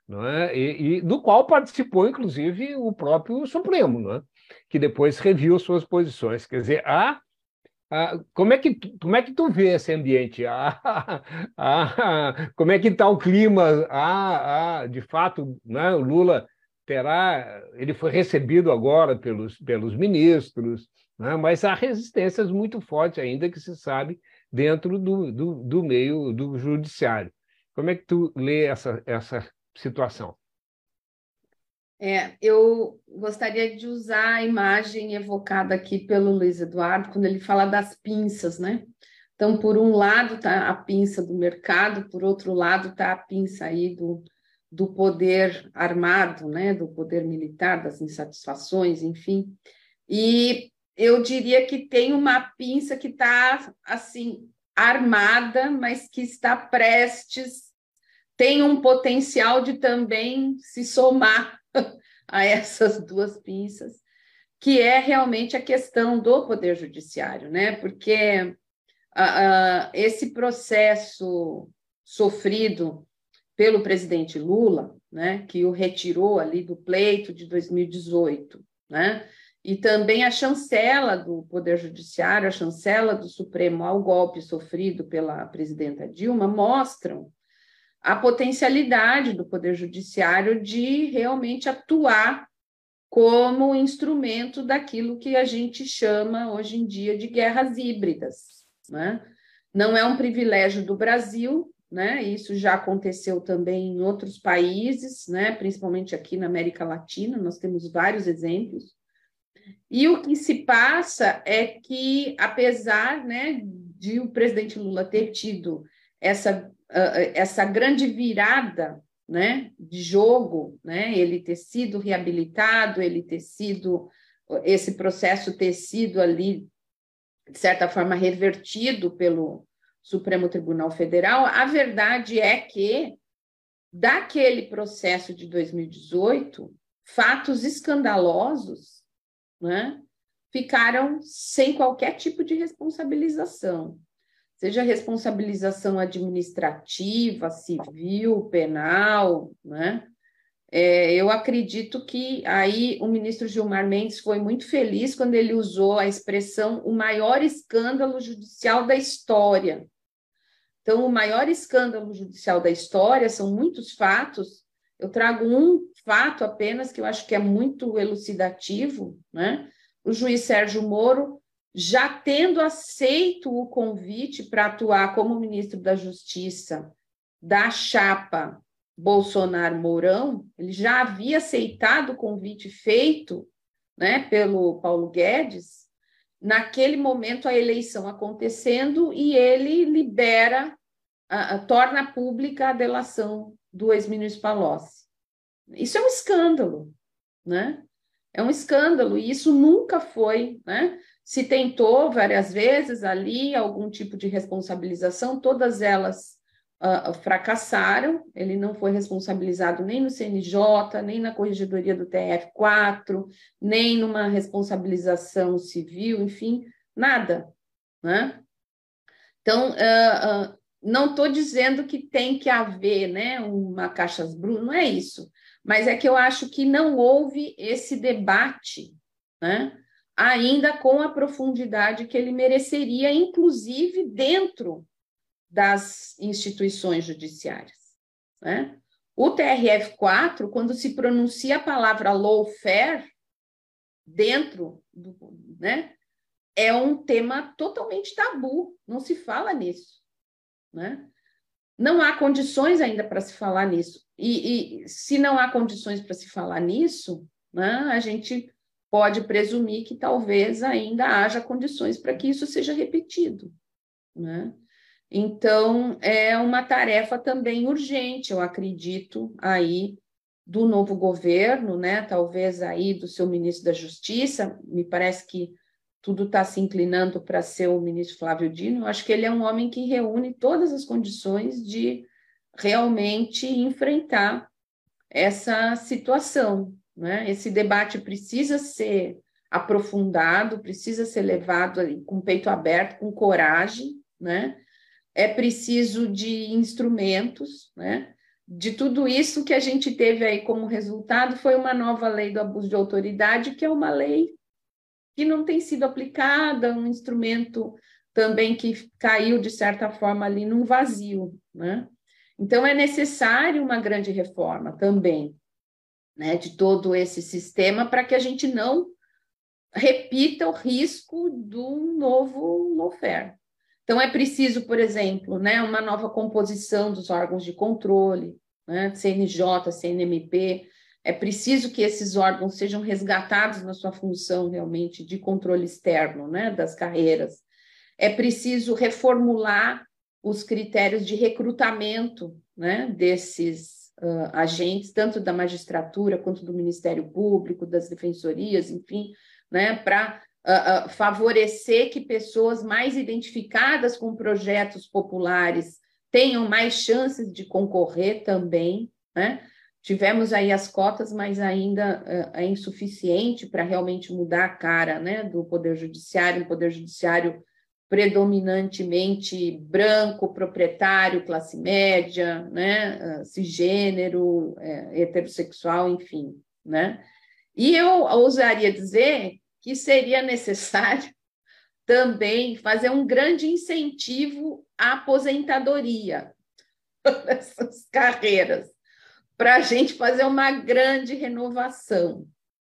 não é? e, e do qual participou, inclusive, o próprio Supremo. Não é? que depois reviu suas posições. Quer dizer, a, como, é que, como é que tu vê esse ambiente? A, a, como é que está o clima? A, a, de fato, né, o Lula terá, ele foi recebido agora pelos, pelos ministros, né, mas há resistências muito fortes ainda que se sabe dentro do, do, do meio do judiciário. Como é que tu lê essa, essa situação? É, eu gostaria de usar a imagem evocada aqui pelo Luiz Eduardo, quando ele fala das pinças, né? Então, por um lado está a pinça do mercado, por outro lado está a pinça aí do, do poder armado, né, do poder militar, das insatisfações, enfim. E eu diria que tem uma pinça que está assim armada, mas que está prestes, tem um potencial de também se somar a essas duas pinças, que é realmente a questão do poder judiciário, né? Porque uh, uh, esse processo sofrido pelo presidente Lula, né, que o retirou ali do pleito de 2018, né? E também a chancela do Poder Judiciário, a chancela do Supremo ao golpe sofrido pela presidenta Dilma mostram a potencialidade do Poder Judiciário de realmente atuar como instrumento daquilo que a gente chama hoje em dia de guerras híbridas. Né? Não é um privilégio do Brasil, né? Isso já aconteceu também em outros países, né? Principalmente aqui na América Latina, nós temos vários exemplos. E o que se passa é que, apesar, né, de o presidente Lula ter tido essa, uh, essa grande virada, né, de jogo, né, ele ter sido reabilitado, ele ter sido esse processo ter sido ali de certa forma revertido pelo Supremo Tribunal Federal, a verdade é que, daquele processo de 2018, fatos escandalosos né, ficaram sem qualquer tipo de responsabilização, seja responsabilização administrativa, civil, penal, né? É, eu acredito que aí o ministro Gilmar Mendes foi muito feliz quando ele usou a expressão o maior escândalo judicial da história. Então, o maior escândalo judicial da história são muitos fatos. Eu trago um fato apenas que eu acho que é muito elucidativo, né? O juiz Sérgio Moro já tendo aceito o convite para atuar como ministro da Justiça da chapa Bolsonaro Mourão, ele já havia aceitado o convite feito né, pelo Paulo Guedes naquele momento a eleição acontecendo e ele libera, a, a, torna pública a delação do ex-ministro Palocci. Isso é um escândalo, né? É um escândalo e isso nunca foi, né? Se tentou várias vezes ali algum tipo de responsabilização, todas elas uh, fracassaram, ele não foi responsabilizado nem no CNJ, nem na corregedoria do TF4, nem numa responsabilização civil, enfim, nada, né? Então, uh, uh, não estou dizendo que tem que haver né, uma caixas brutas, não é isso, mas é que eu acho que não houve esse debate, né? ainda com a profundidade que ele mereceria, inclusive dentro das instituições judiciárias. Né? O TRF4, quando se pronuncia a palavra lawfare dentro do, né, é um tema totalmente tabu, não se fala nisso, né? Não há condições ainda para se falar nisso. E, e se não há condições para se falar nisso, né, a gente pode presumir que talvez ainda haja condições para que isso seja repetido, né? Então, é uma tarefa também urgente, eu acredito, aí do novo governo, né? Talvez aí do seu ministro da Justiça, me parece que tudo está se inclinando para ser o ministro Flávio Dino. Eu acho que ele é um homem que reúne todas as condições de realmente enfrentar essa situação. Né? Esse debate precisa ser aprofundado, precisa ser levado com o peito aberto, com coragem, né? É preciso de instrumentos, né? De tudo isso que a gente teve aí como resultado foi uma nova lei do abuso de autoridade, que é uma lei que não tem sido aplicada, um instrumento também que caiu de certa forma ali num vazio, né? Então é necessário uma grande reforma também, né, de todo esse sistema para que a gente não repita o risco do novo lawfare. Então, é preciso, por exemplo, né, uma nova composição dos órgãos de controle, né, CNJ, CNMP. É preciso que esses órgãos sejam resgatados na sua função realmente de controle externo né, das carreiras. É preciso reformular os critérios de recrutamento né, desses uh, agentes, tanto da magistratura quanto do Ministério Público, das defensorias, enfim, né, para favorecer que pessoas mais identificadas com projetos populares tenham mais chances de concorrer também, né? Tivemos aí as cotas, mas ainda é insuficiente para realmente mudar a cara né, do Poder Judiciário, um Poder Judiciário predominantemente branco, proprietário, classe média, né, cisgênero, é, heterossexual, enfim, né? E eu ousaria dizer que seria necessário também fazer um grande incentivo à aposentadoria dessas carreiras, para a gente fazer uma grande renovação,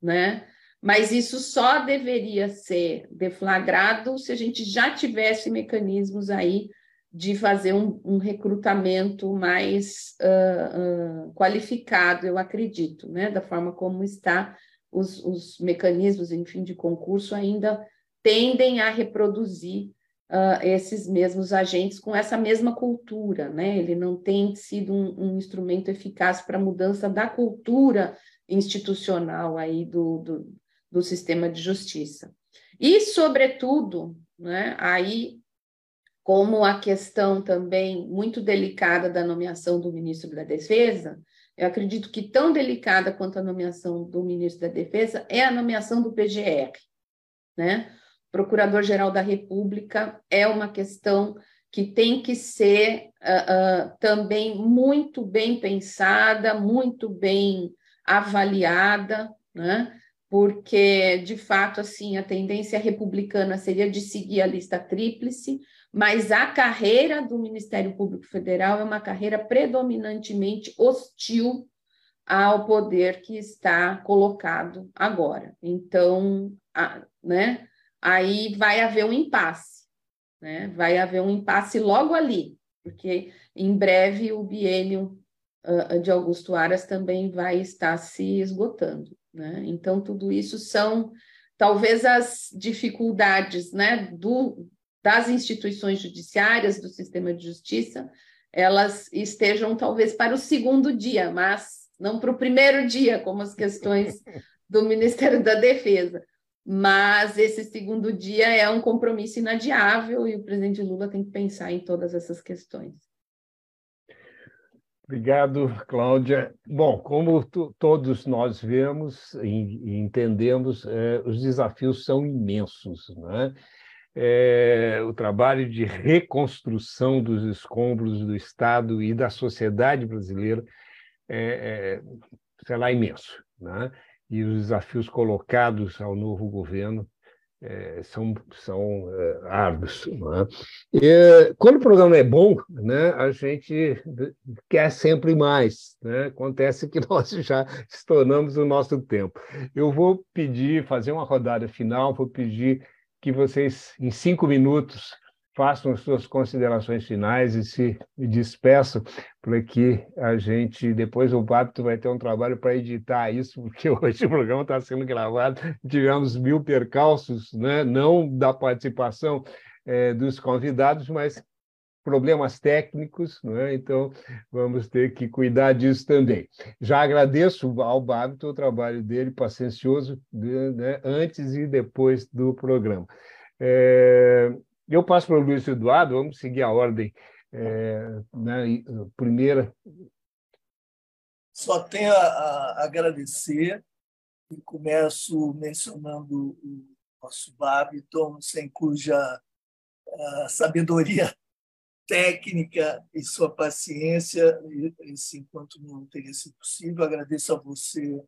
né? Mas isso só deveria ser deflagrado se a gente já tivesse mecanismos aí de fazer um, um recrutamento mais uh, uh, qualificado, eu acredito, né? Da forma como está os, os mecanismos, enfim, de concurso ainda tendem a reproduzir uh, esses mesmos agentes com essa mesma cultura, né? Ele não tem sido um, um instrumento eficaz para a mudança da cultura institucional aí do, do, do, sistema de justiça. E, sobretudo, né, aí, como a questão também muito delicada da nomeação do ministro da Defesa, eu acredito que tão delicada quanto a nomeação do ministro da Defesa é a nomeação do PGR, né? Procurador-Geral da República é uma questão que tem que ser uh, uh, também muito bem pensada, muito bem avaliada, né? porque, de fato, assim, a tendência republicana seria de seguir a lista tríplice, mas a carreira do Ministério Público Federal é uma carreira predominantemente hostil ao poder que está colocado agora. Então, a, né, aí vai haver um impasse, né? Vai haver um impasse logo ali, porque em breve o biênio uh, de Augusto Aras também vai estar se esgotando, né? Então tudo isso são talvez as dificuldades, né, do das instituições judiciárias, do sistema de justiça, elas estejam talvez para o segundo dia, mas não para o primeiro dia, como as questões do Ministério da Defesa mas esse segundo dia é um compromisso inadiável e o presidente Lula tem que pensar em todas essas questões. Obrigado, Cláudia. Bom, como todos nós vemos e entendemos, é, os desafios são imensos. Né? É, o trabalho de reconstrução dos escombros do Estado e da sociedade brasileira é, é será imenso. Né? e os desafios colocados ao novo governo é, são, são é, árduos. É? E, quando o programa é bom, né, a gente quer sempre mais. Né? Acontece que nós já estouramos o nosso tempo. Eu vou pedir, fazer uma rodada final, vou pedir que vocês, em cinco minutos, façam as suas considerações finais e se despeçam, para que a gente, depois o Pablo vai ter um trabalho para editar isso, porque hoje o programa está sendo gravado, tivemos mil percalços, né? não da participação é, dos convidados, mas problemas técnicos, é? então vamos ter que cuidar disso também. Já agradeço ao Babito o trabalho dele, paciencioso, né? antes e depois do programa. É, eu passo para o Luiz Eduardo, vamos seguir a ordem. É, né, primeira. Só tenho a, agradecer e começo mencionando o nosso Babiton, sem cuja sabedoria técnica e sua paciência, esse enquanto não teria sido possível. Agradeço a você,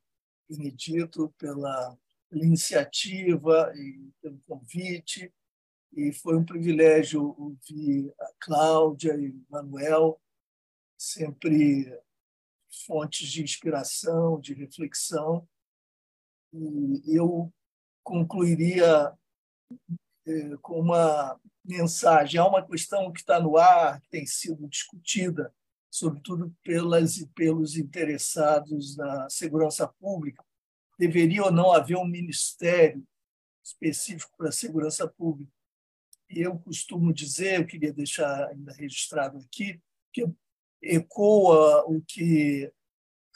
Benedito, pela iniciativa e pelo convite e foi um privilégio ouvir a Cláudia e o Manuel, sempre fontes de inspiração, de reflexão. E eu concluiria com uma mensagem. Há uma questão que está no ar, que tem sido discutida, sobretudo pelas e pelos interessados na segurança pública. Deveria ou não haver um ministério específico para a segurança pública? eu costumo dizer, eu queria deixar ainda registrado aqui, que ecoa o que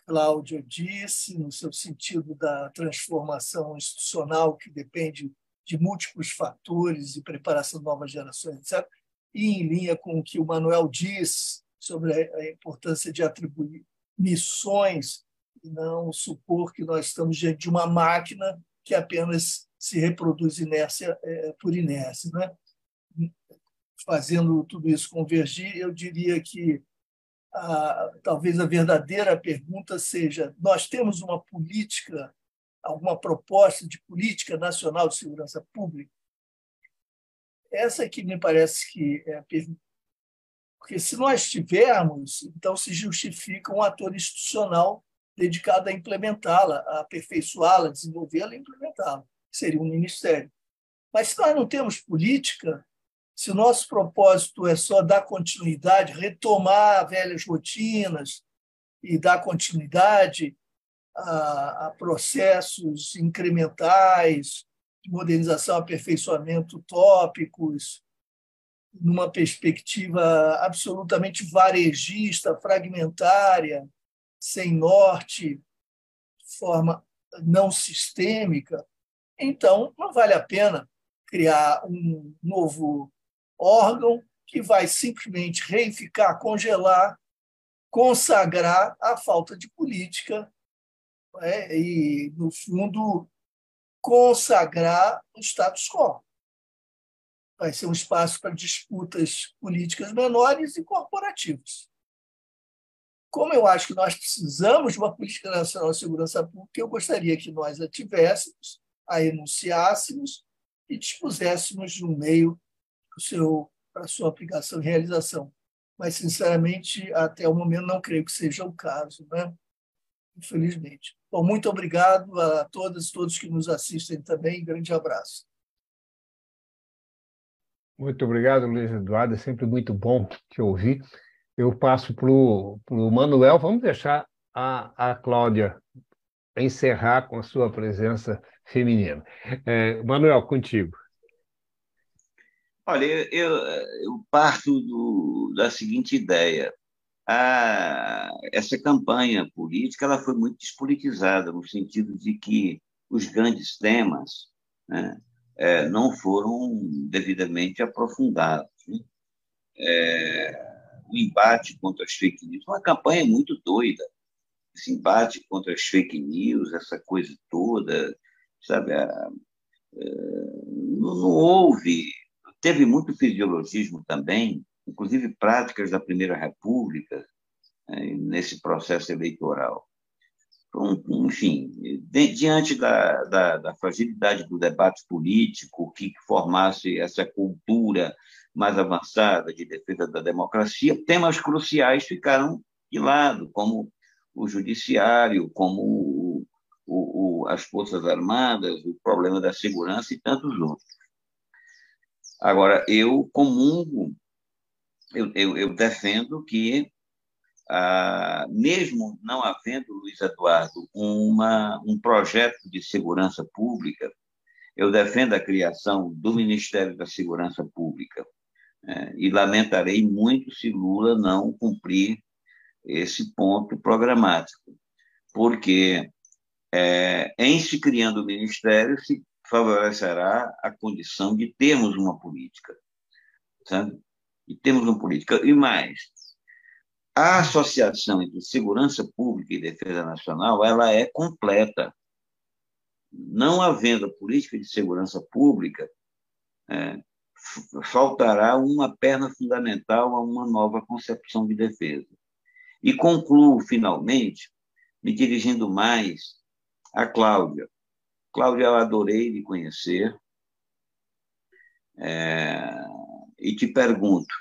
Cláudio disse, no seu sentido da transformação institucional, que depende de múltiplos fatores e preparação de novas gerações, etc., e em linha com o que o Manuel diz sobre a importância de atribuir missões e não supor que nós estamos diante de uma máquina que apenas se reproduz inércia é, por inércia. Né? Fazendo tudo isso convergir, eu diria que a, talvez a verdadeira pergunta seja: nós temos uma política, alguma proposta de política nacional de segurança pública? Essa é que me parece que é a pergunta. Porque se nós tivermos, então se justifica um ator institucional dedicado a implementá-la, a aperfeiçoá-la, desenvolvê-la e implementá-la. Seria um ministério. Mas se nós não temos política, se o nosso propósito é só dar continuidade, retomar velhas rotinas e dar continuidade a, processos incrementais de modernização, aperfeiçoamento tópicos, numa perspectiva absolutamente varejista, fragmentária, sem norte, de forma não sistêmica, então não vale a pena criar um novo órgão que vai simplesmente reificar, congelar, consagrar a falta de política né? e, no fundo, consagrar o status quo. Vai ser um espaço para disputas políticas menores e corporativas. Como eu acho que nós precisamos de uma política nacional de segurança pública, eu gostaria que nós a tivéssemos, a enunciássemos e dispuséssemos de um meio para a sua aplicação e realização. Mas, sinceramente, até o momento não creio que seja o caso, né? infelizmente. Bom, muito obrigado a todas e todos que nos assistem também. Grande abraço. Muito obrigado, Luiz Eduardo. É sempre muito bom te ouvir. Eu passo para o Manuel. Vamos deixar a, a Cláudia encerrar com a sua presença feminina. É, Manuel, contigo. Olha, eu, eu parto do, da seguinte ideia. A, essa campanha política ela foi muito despolitizada, no sentido de que os grandes temas né, é, não foram devidamente aprofundados. Né? É, o embate contra as fake news, uma campanha muito doida, esse embate contra as fake news, essa coisa toda, sabe? A, a, é, não, não houve Teve muito fisiologismo também, inclusive práticas da Primeira República, né, nesse processo eleitoral. Então, enfim, diante da, da, da, fragilidade do debate político, que formasse essa cultura mais avançada de defesa da democracia, temas cruciais ficaram de lado, como o judiciário, como o, o, as Forças Armadas, o problema da segurança e tantos outros. Agora, eu comungo, eu, eu, eu defendo que, ah, mesmo não havendo, Luiz Eduardo, uma, um projeto de segurança pública, eu defendo a criação do Ministério da Segurança Pública. Né, e lamentarei muito se Lula não cumprir esse ponto programático, porque é, em se criando o ministério se favorecerá a condição de termos uma política, sabe? E temos uma política. E mais, a associação entre segurança pública e defesa nacional, ela é completa. Não havendo política de segurança pública, é, faltará uma perna fundamental a uma nova concepção de defesa. E concluo, finalmente, me dirigindo mais a Cláudia. Cláudia, eu adorei lhe conhecer. É, e te pergunto: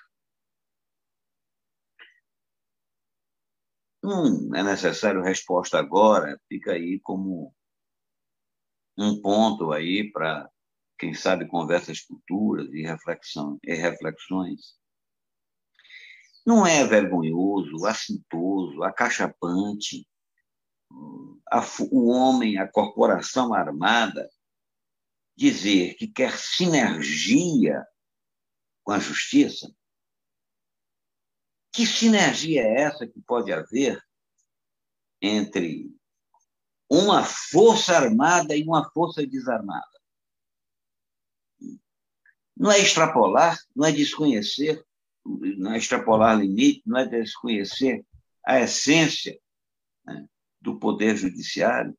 não é necessário resposta agora, fica aí como um ponto aí para, quem sabe, conversas futuras e, reflexão, e reflexões. Não é vergonhoso, assintoso, acachapante a, o homem, a corporação armada, dizer que quer sinergia com a justiça? Que sinergia é essa que pode haver entre uma força armada e uma força desarmada. Não é extrapolar, não é desconhecer, não é extrapolar limite, não é desconhecer a essência né, do poder judiciário.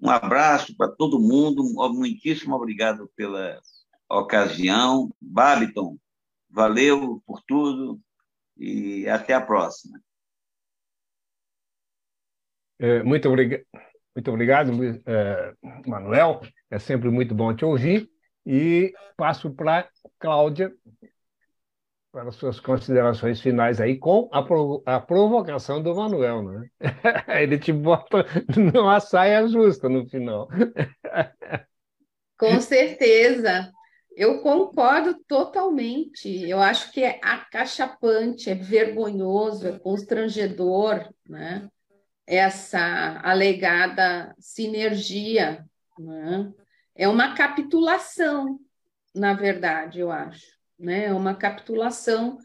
Um abraço para todo mundo, muitíssimo obrigado pela ocasião. Babiton, valeu por tudo e até a próxima. É, muito, obriga muito obrigado, é, Manuel. É sempre muito bom te ouvir. E passo para Cláudia para suas considerações finais aí com a, a provocação do Manuel, né? Ele te bota numa saia justa no final. Com certeza. Eu concordo totalmente. Eu acho que é acachapante, é vergonhoso, é constrangedor, né? Essa alegada sinergia, né? É uma capitulação, na verdade, eu acho né? É uma capitulação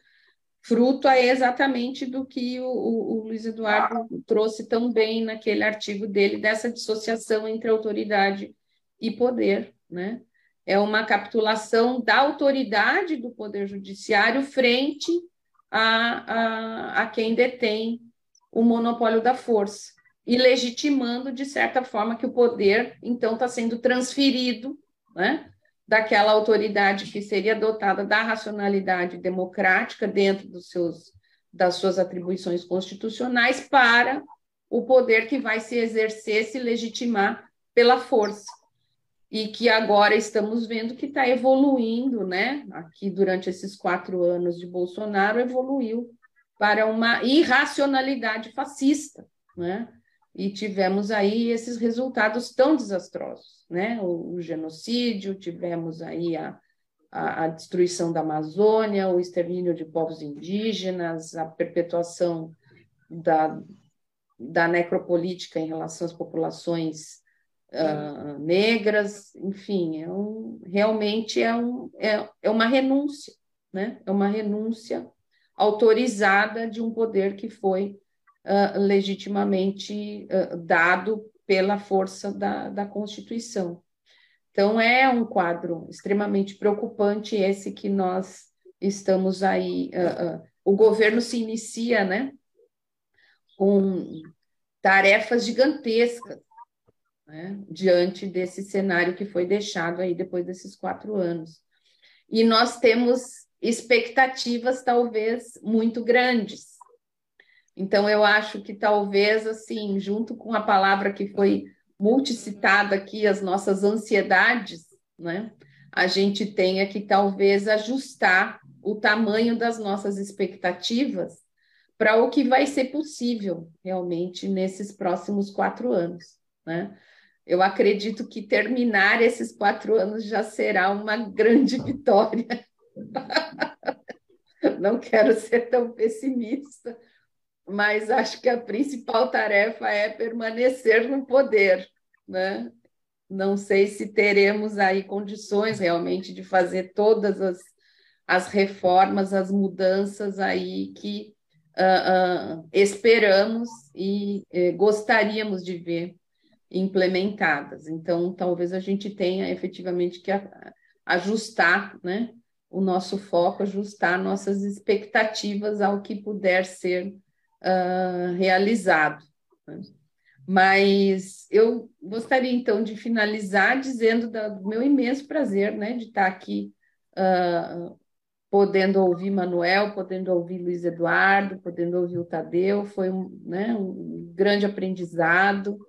fruto exatamente do que o, o, o, Luiz Eduardo trouxe tão bem naquele artigo dele, dessa dissociação entre autoridade e poder, né? É uma capitulação da autoridade do Poder Judiciário frente a, a, a quem detém o monopólio da força, e legitimando, de certa forma, que o poder, então, está sendo transferido né, daquela autoridade que seria dotada da racionalidade democrática dentro dos seus, das suas atribuições constitucionais para o poder que vai se exercer, se legitimar pela força. E que agora estamos vendo que está evoluindo, né? Aqui, durante esses quatro anos de Bolsonaro, evoluiu para uma irracionalidade fascista, né? e tivemos aí esses resultados tão desastrosos, né? O, o genocídio, tivemos aí a, a, a, destruição da Amazônia, o extermínio de povos indígenas, a perpetuação da, da necropolítica em relação às populações uh, negras, enfim, é um, realmente é, um, é, é uma renúncia, né? É uma renúncia autorizada de um poder que foi uh, legitimamente uh, dado pela força da, da Constituição. Então, é um quadro extremamente preocupante esse que nós estamos aí. Uh, o governo se inicia, né, com tarefas gigantescas, né, diante desse cenário que foi deixado aí depois desses quatro anos. E nós temos expectativas, talvez, muito grandes. Então, eu acho que talvez, assim, junto com a palavra que foi multicitada aqui, as nossas ansiedades, né? A gente tenha que talvez ajustar o tamanho das nossas expectativas para o que vai ser possível realmente nesses próximos quatro anos, né? Eu acredito que terminar esses quatro anos já será uma grande vitória. Não quero ser tão pessimista, mas acho que a principal tarefa é permanecer no poder, né? Não sei se teremos aí condições realmente de fazer todas as, as reformas, as mudanças aí que uh, uh, esperamos e uh, gostaríamos de ver implementadas. Então, talvez a gente tenha efetivamente que ajustar, né? O nosso foco, ajustar nossas expectativas ao que puder ser uh, realizado. Né? Mas eu gostaria então de finalizar dizendo do meu imenso prazer né, de estar aqui uh, podendo ouvir Manuel, podendo ouvir Luiz Eduardo, podendo ouvir o Tadeu, foi um, né, um grande aprendizado,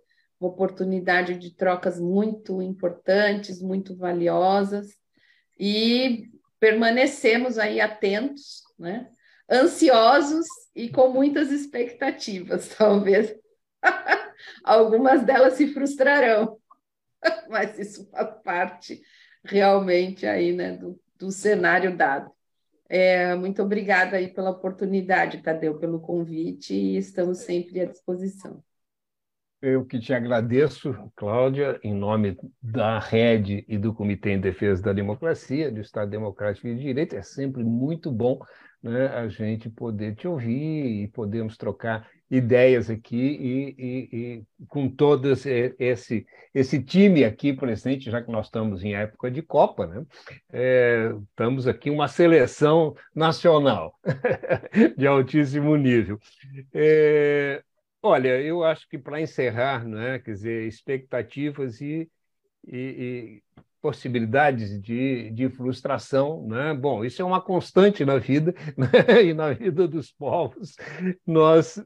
uma oportunidade de trocas muito importantes, muito valiosas, e permanecemos aí atentos, né, ansiosos e com muitas expectativas, talvez. Algumas delas se frustrarão, mas isso faz parte realmente aí, né, do, do cenário dado. É, muito obrigada aí pela oportunidade, Tadeu, pelo convite, e estamos sempre à disposição. Eu que te agradeço, Cláudia, em nome da Rede e do Comitê em Defesa da Democracia, do Estado Democrático e de Direito. É sempre muito bom né, a gente poder te ouvir e podemos trocar ideias aqui e, e, e, com todo esse, esse time aqui presente, já que nós estamos em época de Copa, né? É, estamos aqui uma seleção nacional de altíssimo nível. É, olha, eu acho que para encerrar, né, quer dizer, expectativas e, e, possibilidades de, de frustração. Né? Bom, isso é uma constante na vida né? e na vida dos povos. Nós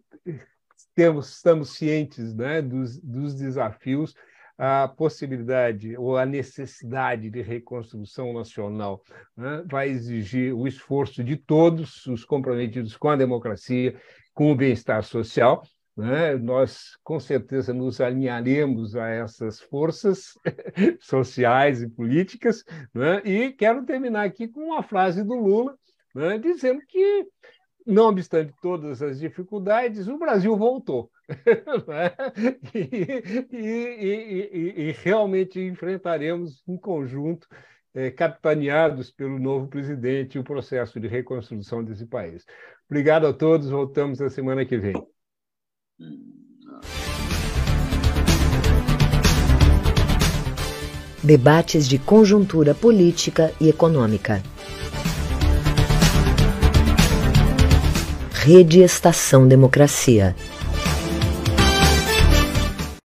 temos, estamos cientes né? dos, dos desafios, a possibilidade ou a necessidade de reconstrução nacional né? vai exigir o esforço de todos os comprometidos com a democracia, com o bem-estar social, né? Nós, com certeza, nos alinharemos a essas forças sociais e políticas. Né? E quero terminar aqui com uma frase do Lula, né? dizendo que, não obstante todas as dificuldades, o Brasil voltou. né? e, e, e, e, realmente enfrentaremos em conjunto, é, capitaneados pelo novo presidente, o processo de reconstrução desse país. Obrigado a todos, voltamos na semana que vem. Debates de conjuntura política e econômica. Rede Estação Democracia.